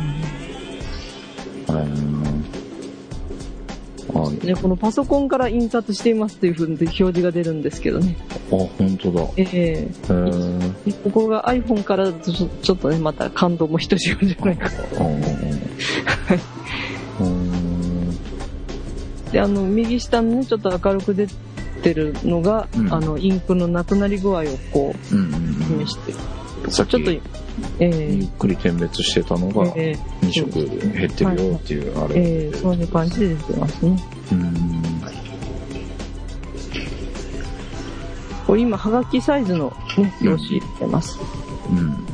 A: ね、このパソコンから印刷していますというふうに表示が出るんですけどね。
C: あ本当だ。
A: え
C: へー。
A: えここが iPhone からだとちょっとね、また感動もひとしおじゃないか。
C: うんうんうん。うん
A: で、あの、右下のね、ちょっと明るく出てるのが、
C: うん。
A: あの、インクのなくなり具合をこ
C: うんうん
A: う、示して、
C: うんさっき
A: ちょっと、ええ。
C: ゆっくり点滅してたのが
A: ええ。
C: 2色減ってるよっていうあれ
A: ええそういう感じで出てますね。
C: うん。
A: これ今、はがきサイズのね、用紙入れてます。
C: うん。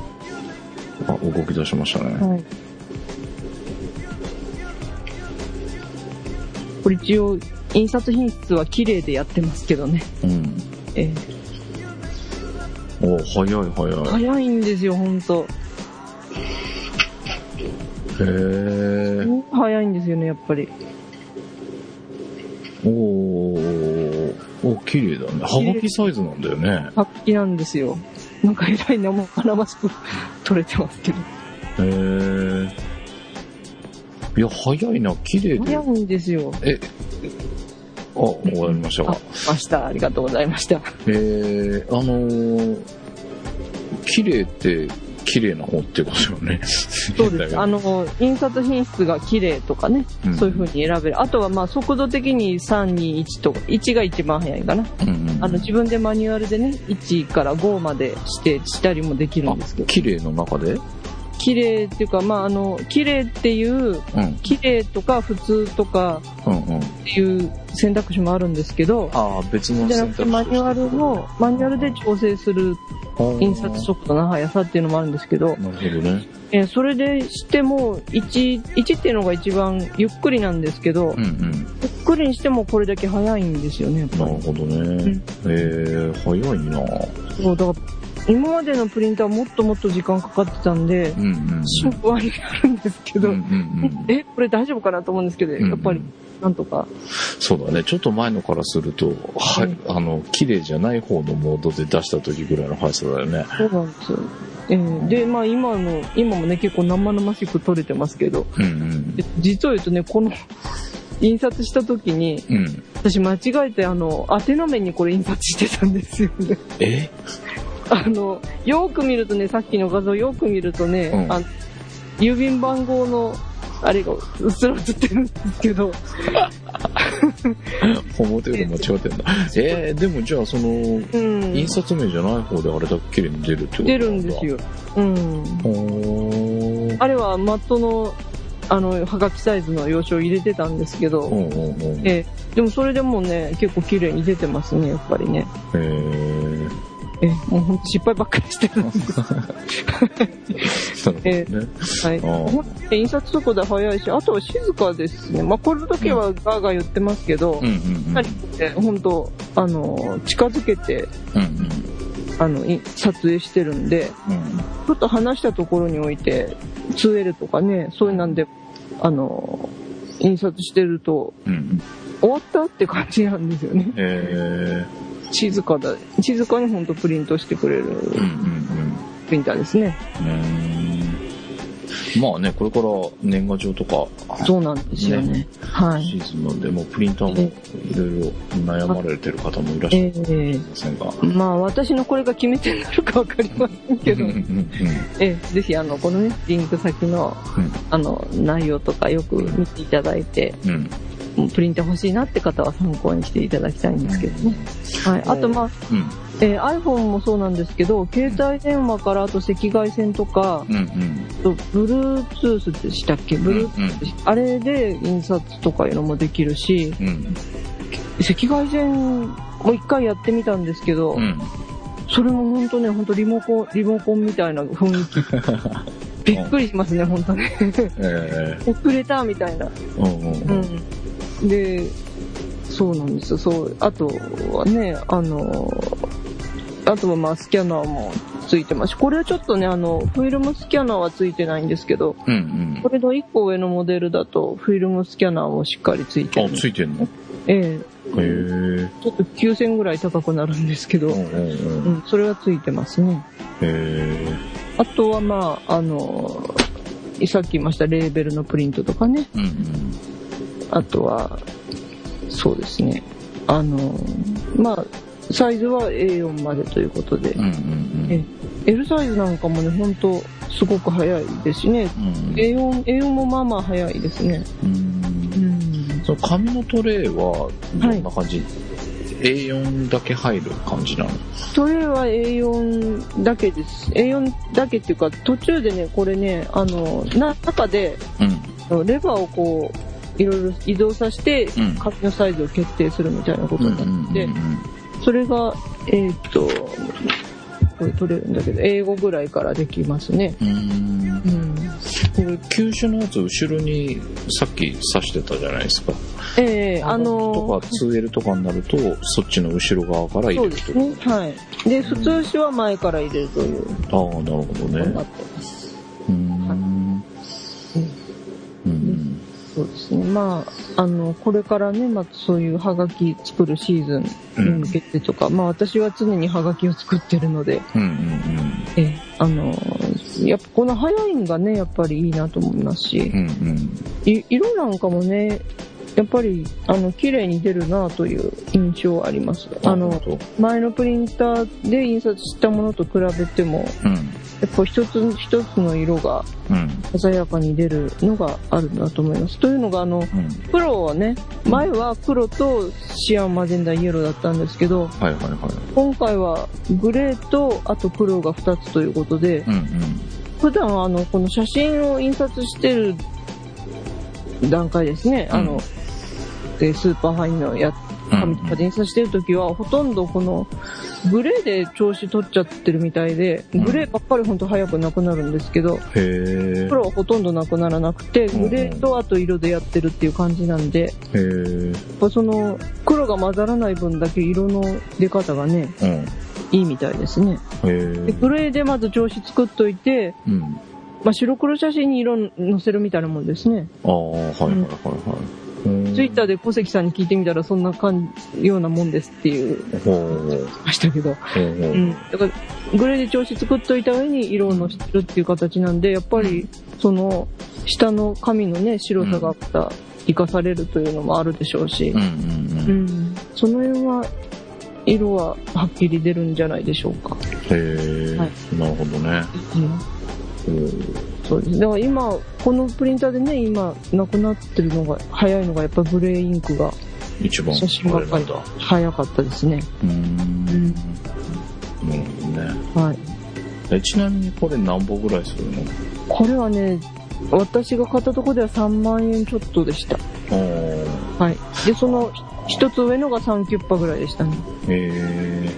C: あ動き出しましたね。
A: はい。これ一応、印刷品質は綺麗でやってますけどね。
C: うん。
A: え
C: お早い早い
A: え早いんですよ、ほんと。
C: へえ
A: 早いんですよね、やっぱり。
C: おーお綺麗だねはがきサイズなんだよね
A: はっきなんですよ。なんかえらい生々しく撮れてますけど。
C: へえ。いや、早いな、綺麗で。
A: 早いんですよ。
C: え、あ、終わりました
A: あ
C: か。、
A: ました。ありがとうございました。
C: えー、あのー、綺麗って、綺麗な方っていうことですよね。
A: そうです。[laughs] あの、印刷品質が綺麗とかね、
C: うん
A: そういう風に選べる。あとはまあ速度的に3、2、1とか、1が一番早いかな。
C: うんうん
A: あの、自分でマニュアルでね、1から5まで指定したりもできるんですけど、
C: 綺麗の中で？
A: 綺麗っていうか、まああの、綺麗っていう、
C: うん。
A: 綺麗とか普通とか。っていう選択肢もあるんですけど、
C: ああ、別の
A: じゃなくて
C: 選択肢
A: マニュアルの、マニュアルで調整する印刷速度の速さっていうのもあるんですけど、
C: なるほどね。
A: えーそれでしても1、1っていうのが一番ゆっくりなんですけど、
C: うんうん。
A: ゆっくりにしてもこれだけ速いんですよね。
C: なるほどね。
A: ん
C: えー、早いな
A: そう、だから、今までのプリンターはもっともっと時間かかってたんで
C: う、んうん
A: 心配になるんですけ
C: うん。
A: ど、
C: うんうんうん。
A: え、これ大丈夫かなと思うんですけど、
C: うんうん
A: やっぱり、なんとか。
C: そうだね。ちょっと前のからすると、は
A: うん
C: あの、綺麗じゃない方のモードで出した時ぐらいの速さだよね。
A: そうなんですよ。えーで、まあ今の、今もね、結構生々しく撮れてますけど、
C: うんうん
A: で。実を言うとね、この、印刷した時に、
C: うん。
A: 私間違えてあの、宛名面にこれ印刷してたんですよね。
C: え？
A: あの、よーく見るとね、さっきの画像よく見るとね、
C: うん
A: あの郵便番号の、あれがうっすら映ってるんですけど、[laughs]
C: 表裏間違ってんだ。[laughs] えー、でもじゃあその、
A: うん。
C: 印刷名じゃない方であれだけ綺麗に出るってこと
A: 出るんです。よ。うん。あれはマットの、あの、はがきサイズの用紙を入れてたんですけど、
C: うんうんうん。
A: えでもそれでもね、結構綺麗に出てますね、やっぱりね。
C: えー、
A: えもう失敗ばっかりしてるんです。[laughs] 印刷速度速いし、あとは静かですね。まあ、これだけはガーガー言ってますけど、本当あの、近づけて、
C: うんうん。
A: あの、い撮影してるんで、
C: うん
A: ちょっと離したところに置いて、2L とかね、そういうなんで、あの、印刷してると、
C: うん。
A: 終わったって感じなんですよね。
C: え
A: 静かだ。静かに本当プリントしてくれる
C: ー、うんうん
A: プリンターですね。
C: うん。うーんまあね、これから年賀状とか、
A: そうなんですよね。はい。
C: シーズンなんで、もうプリンターもいろいろ悩まれてる方もいらっしゃ
A: え
C: るませんが。
A: まあ私のこれが決め手になるかわかりませんけど
C: うん、うん
A: ええぜひあの、このね、リンク先の、
C: うん
A: あの、内容とかよく見ていただいて、
C: うん。
A: プリンター欲しいなって方は参考にしていただきたいんですけどね。はい。あとまあ、
C: うん。
A: えー iPhone もそうなんですけど、携帯電話からあと赤外線とか、
C: うんうん。
A: と Bluetooth でしたっけ ?Bluetooth、あれで印刷とかいうのもできるし、
C: うん。
A: 赤外線も一回やってみたんですけど、
C: うん。
A: それも本当ね、本当リモコン、リモコンみたいな雰囲気。[laughs] びっくりしますね、本当ね。
C: え
A: 遅れたみたいな。
C: ー、うんうんうん。
A: うん。で、そうなんですよ。そう。あとはね、あの、あとはまあスキャナーもついてますし、これはちょっとね、あの、フィルムスキャナーはついてないんですけど、
C: うんうん。
A: これの1個上のモデルだと、フィルムスキャナーもしっかりついて
C: あ
A: る。、
C: ついてんの？
A: ええ
C: へえ。
A: ちょっと9000ぐらい高くなるんですけど、
C: うんうん
A: う
C: うん。
A: ん、それはついてますね。
C: へ
A: あとはまあ、あの、さっき言いましたレーベルのプリントとかね。
C: え。うんうん。
A: あとは、そうですね。あの、まあ、サイズは A4 までということで、
C: うんうん
A: え L サイズなんかもね、ほんとすごく早いですしね。
C: うん。
A: A4、A4 もまあまあ早いですね。
C: うん
A: うん。
C: その紙のトレイはどんな感じ、?A4 だけ入る感じなの？
A: トレイは A4 だけです。A4 だけっていうか、途中でね、これね、あの、な、中で、
C: うん。
A: レバーをこう、いろいろ移動させて、
C: うん
A: 紙のサイズを決定するみたいなことになって、
C: うん
A: それが、えーっと、これ取れるんだけど、英語ぐらいからできますね。
C: うんうん。
A: うん。
C: これ、球種のやつ後ろにさっき刺してたじゃないですか。
A: ええあの
C: とか 2L とかになると、そっちの後ろ側から入れると。
A: ですね。はい。で、普通紙は前から入れるという
C: ああ、なるほど
A: ことにな
C: ね
A: っ。てます。
C: うーん。うん。
A: そうですね。まあ、あの、これからね、まあ、そういうハガキ作るシーズンに向けてとか、まあ、私は常にハガキを作ってるので、
C: うんうん
A: ええ、あの、やっぱこの早いんがね、やっぱりいいなと思いますし
C: うん。う、ん
A: 色なんかもね、やっぱり、あの、綺麗に出るなという印象はあります。あの、前のプリンターで印刷したものと比べても、
C: うん。
A: やっぱ一つ一つの色が
C: うん。
A: 鮮やかに出るのがあるんだと思います。というのが、あの、
C: うん。
A: 黒はね、前は黒とシアン、マゼンダ、イエローだったんですけど、
C: はいはいはい。
A: 今回はグレーと、あと黒が2つということで、
C: うんうん。
A: 普段はあの、この写真を印刷してる段階ですね、あ
C: うん
A: の、でスーパーファインのや紙とかで印刷してる時は、ほとんどこの、グレーで調子取っちゃってるみたいで、グレーばっかりほんと早くなくなるんですけど、黒はほとんどなくならなくて、グレーとあと色でやってるっていう感じなんで、やっぱその、黒が混ざらない分だけ色の出方がね、
C: うん。
A: いいみたいですね。で。グレーでまず調子作っといて、
C: うん。
A: まあ、白黒写真に色載せるみたいなもんですね。
C: ああ、はいはいはいはい。
A: ツイッターで小関さんに聞いてみたらそんな感じ、ようなもんですっていう。ましたけど。
C: ほう
A: ん。だから、グレーで調子作っといた上に色をのせるっていう形なんで、やっぱり、その、下の紙のね、白さがまた、生かされるというのもあるでしょうし
C: うん、うん
A: う
C: うん。
A: ん。その辺は、色ははっきり出るんじゃないでしょうか。
C: へえ。
A: は
C: なるほどね。
A: うん。
C: うん
A: そうです。だから今、このプリンターでね、今、なくなってるのが、早いのが、やっぱグレーインクが
C: 一番
A: 写真ばっかり。早かったですね。
C: うーん。なるほどね。
A: はい。
C: えちなみにこれ何本ぐらいするの？
A: これはね、私が買ったとこでは3万円ちょっとでした。はい。で、その、一つ上のが3キュッパぐらいでしたね。
C: へ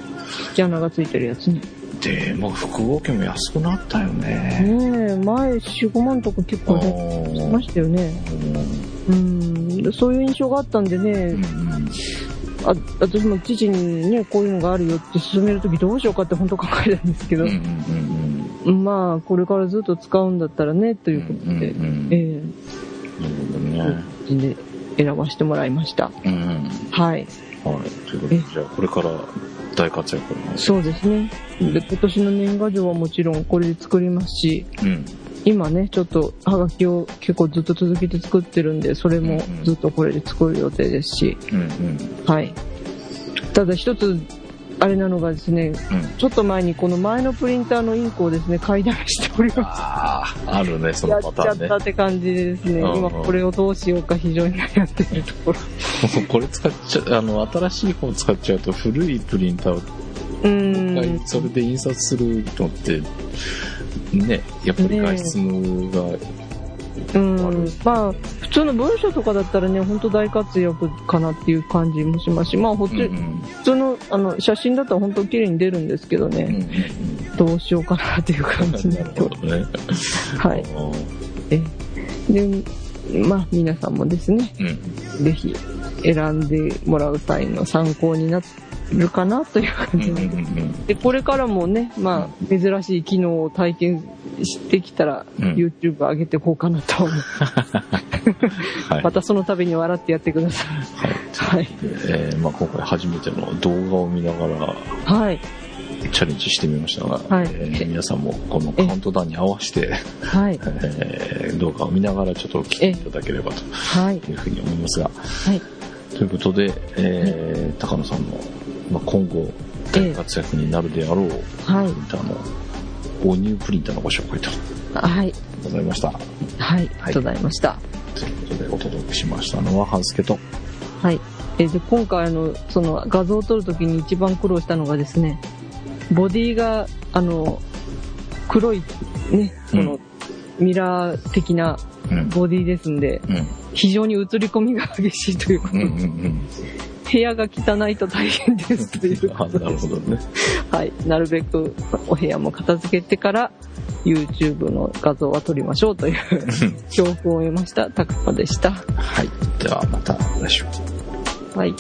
A: 引き穴がついてるやつね。
C: え。でも複合機も安くなったよね。
A: ねえ、前4、5万とか結構ね、しましたよね。うん。でそういう印象があったんでね、
C: うんうん
A: あ私も父にね、こういうのがあるよって勧めるときどうしようかって本当考えたんですけど、
C: うんうん
A: まあ、これからずっと使うんだったらね、ということで、
C: うんうんうん
A: え
C: なるほどね。
A: えで選ばせてもらいました。
C: うんうん。
A: はい。
C: はい。ということで、じゃあこれから大活躍の。
A: そうですね。で、今年の年賀状はもちろんこれで作りますし、
C: うん。
A: 今ね、ちょっとハガキを結構ずっと続けて作ってるんで、それも
C: うんうん
A: ずっとこれで作る予定ですし、
C: うんうん。
A: はい。ただ一つ、あれなのがですね、
C: うん。
A: ちょっと前にこの前のプリンターのインクをですね、買いだめしておりま
C: ああ、あるね、そのパターンね
A: ちゃった。って感じでですね、
C: うんうん
A: 今これをどうしようか非常に悩んでいるところ。[laughs]
C: これ使っちゃ、あの、新しい方使っちゃうと古いプリンターを
A: うーん。
C: それで印刷するのって、ね、やっぱり画質が、
A: うん。まあ、普通の文章とかだったらね、本当大活躍かなっていう感じもしますし、まあ、ほっち、
C: うんうん
A: 普通のあの写真だったら本当綺麗に出るんですけど
C: うん
A: ね、どうしようかなっていう感じに
C: な
A: なって [laughs]
C: ね。
A: はい。えで、まあ、皆さんもですね、
C: うん。
A: ぜひ選んでもらう際の参考になるかなという感じで。これからもね、まあ、珍しい機能を体験してきたら、
C: うん
A: YouTube 上げていこうかなと思う。
C: はい。
A: またその度に笑ってやってください。
C: はい。
A: はい。
C: えーまあ、今回初めての動画を見ながら
A: はい。
C: チャレンジしてみましたが、
A: はい
C: えー皆さんもこのカウントダウンに合わせて、
A: はい。
C: えー動画を見ながらちょっと聞いていただければと
A: はい。
C: いうふうに思いますが、
A: はい。
C: ということで、えー高野さんの、まあ、今後大活躍になるであろう
A: はい
C: プリンターの、購入プリンターのご紹介と
A: はい。
C: ございました。
A: はい。ありがとうございました。
C: ということでお届けしましたのは、ハンスケと、
A: はい。えで、今回あの、その画像を撮るときに一番苦労したのがですね、ボディが、あの、黒い、ね、この、ミラー的な
C: うん。
A: ボディですんで、
C: うん。
A: 非常に映り込みが激しいということで、
C: うんうんうん。
A: 部屋が汚いと大変ですという
C: あ
A: ことで
C: なるほどね。
A: はい。なるべくお部屋も片付けてから、YouTube の画像は撮りましょうという教訓を得ました、タクパでした。
C: はい。ではまた来週。
A: はい。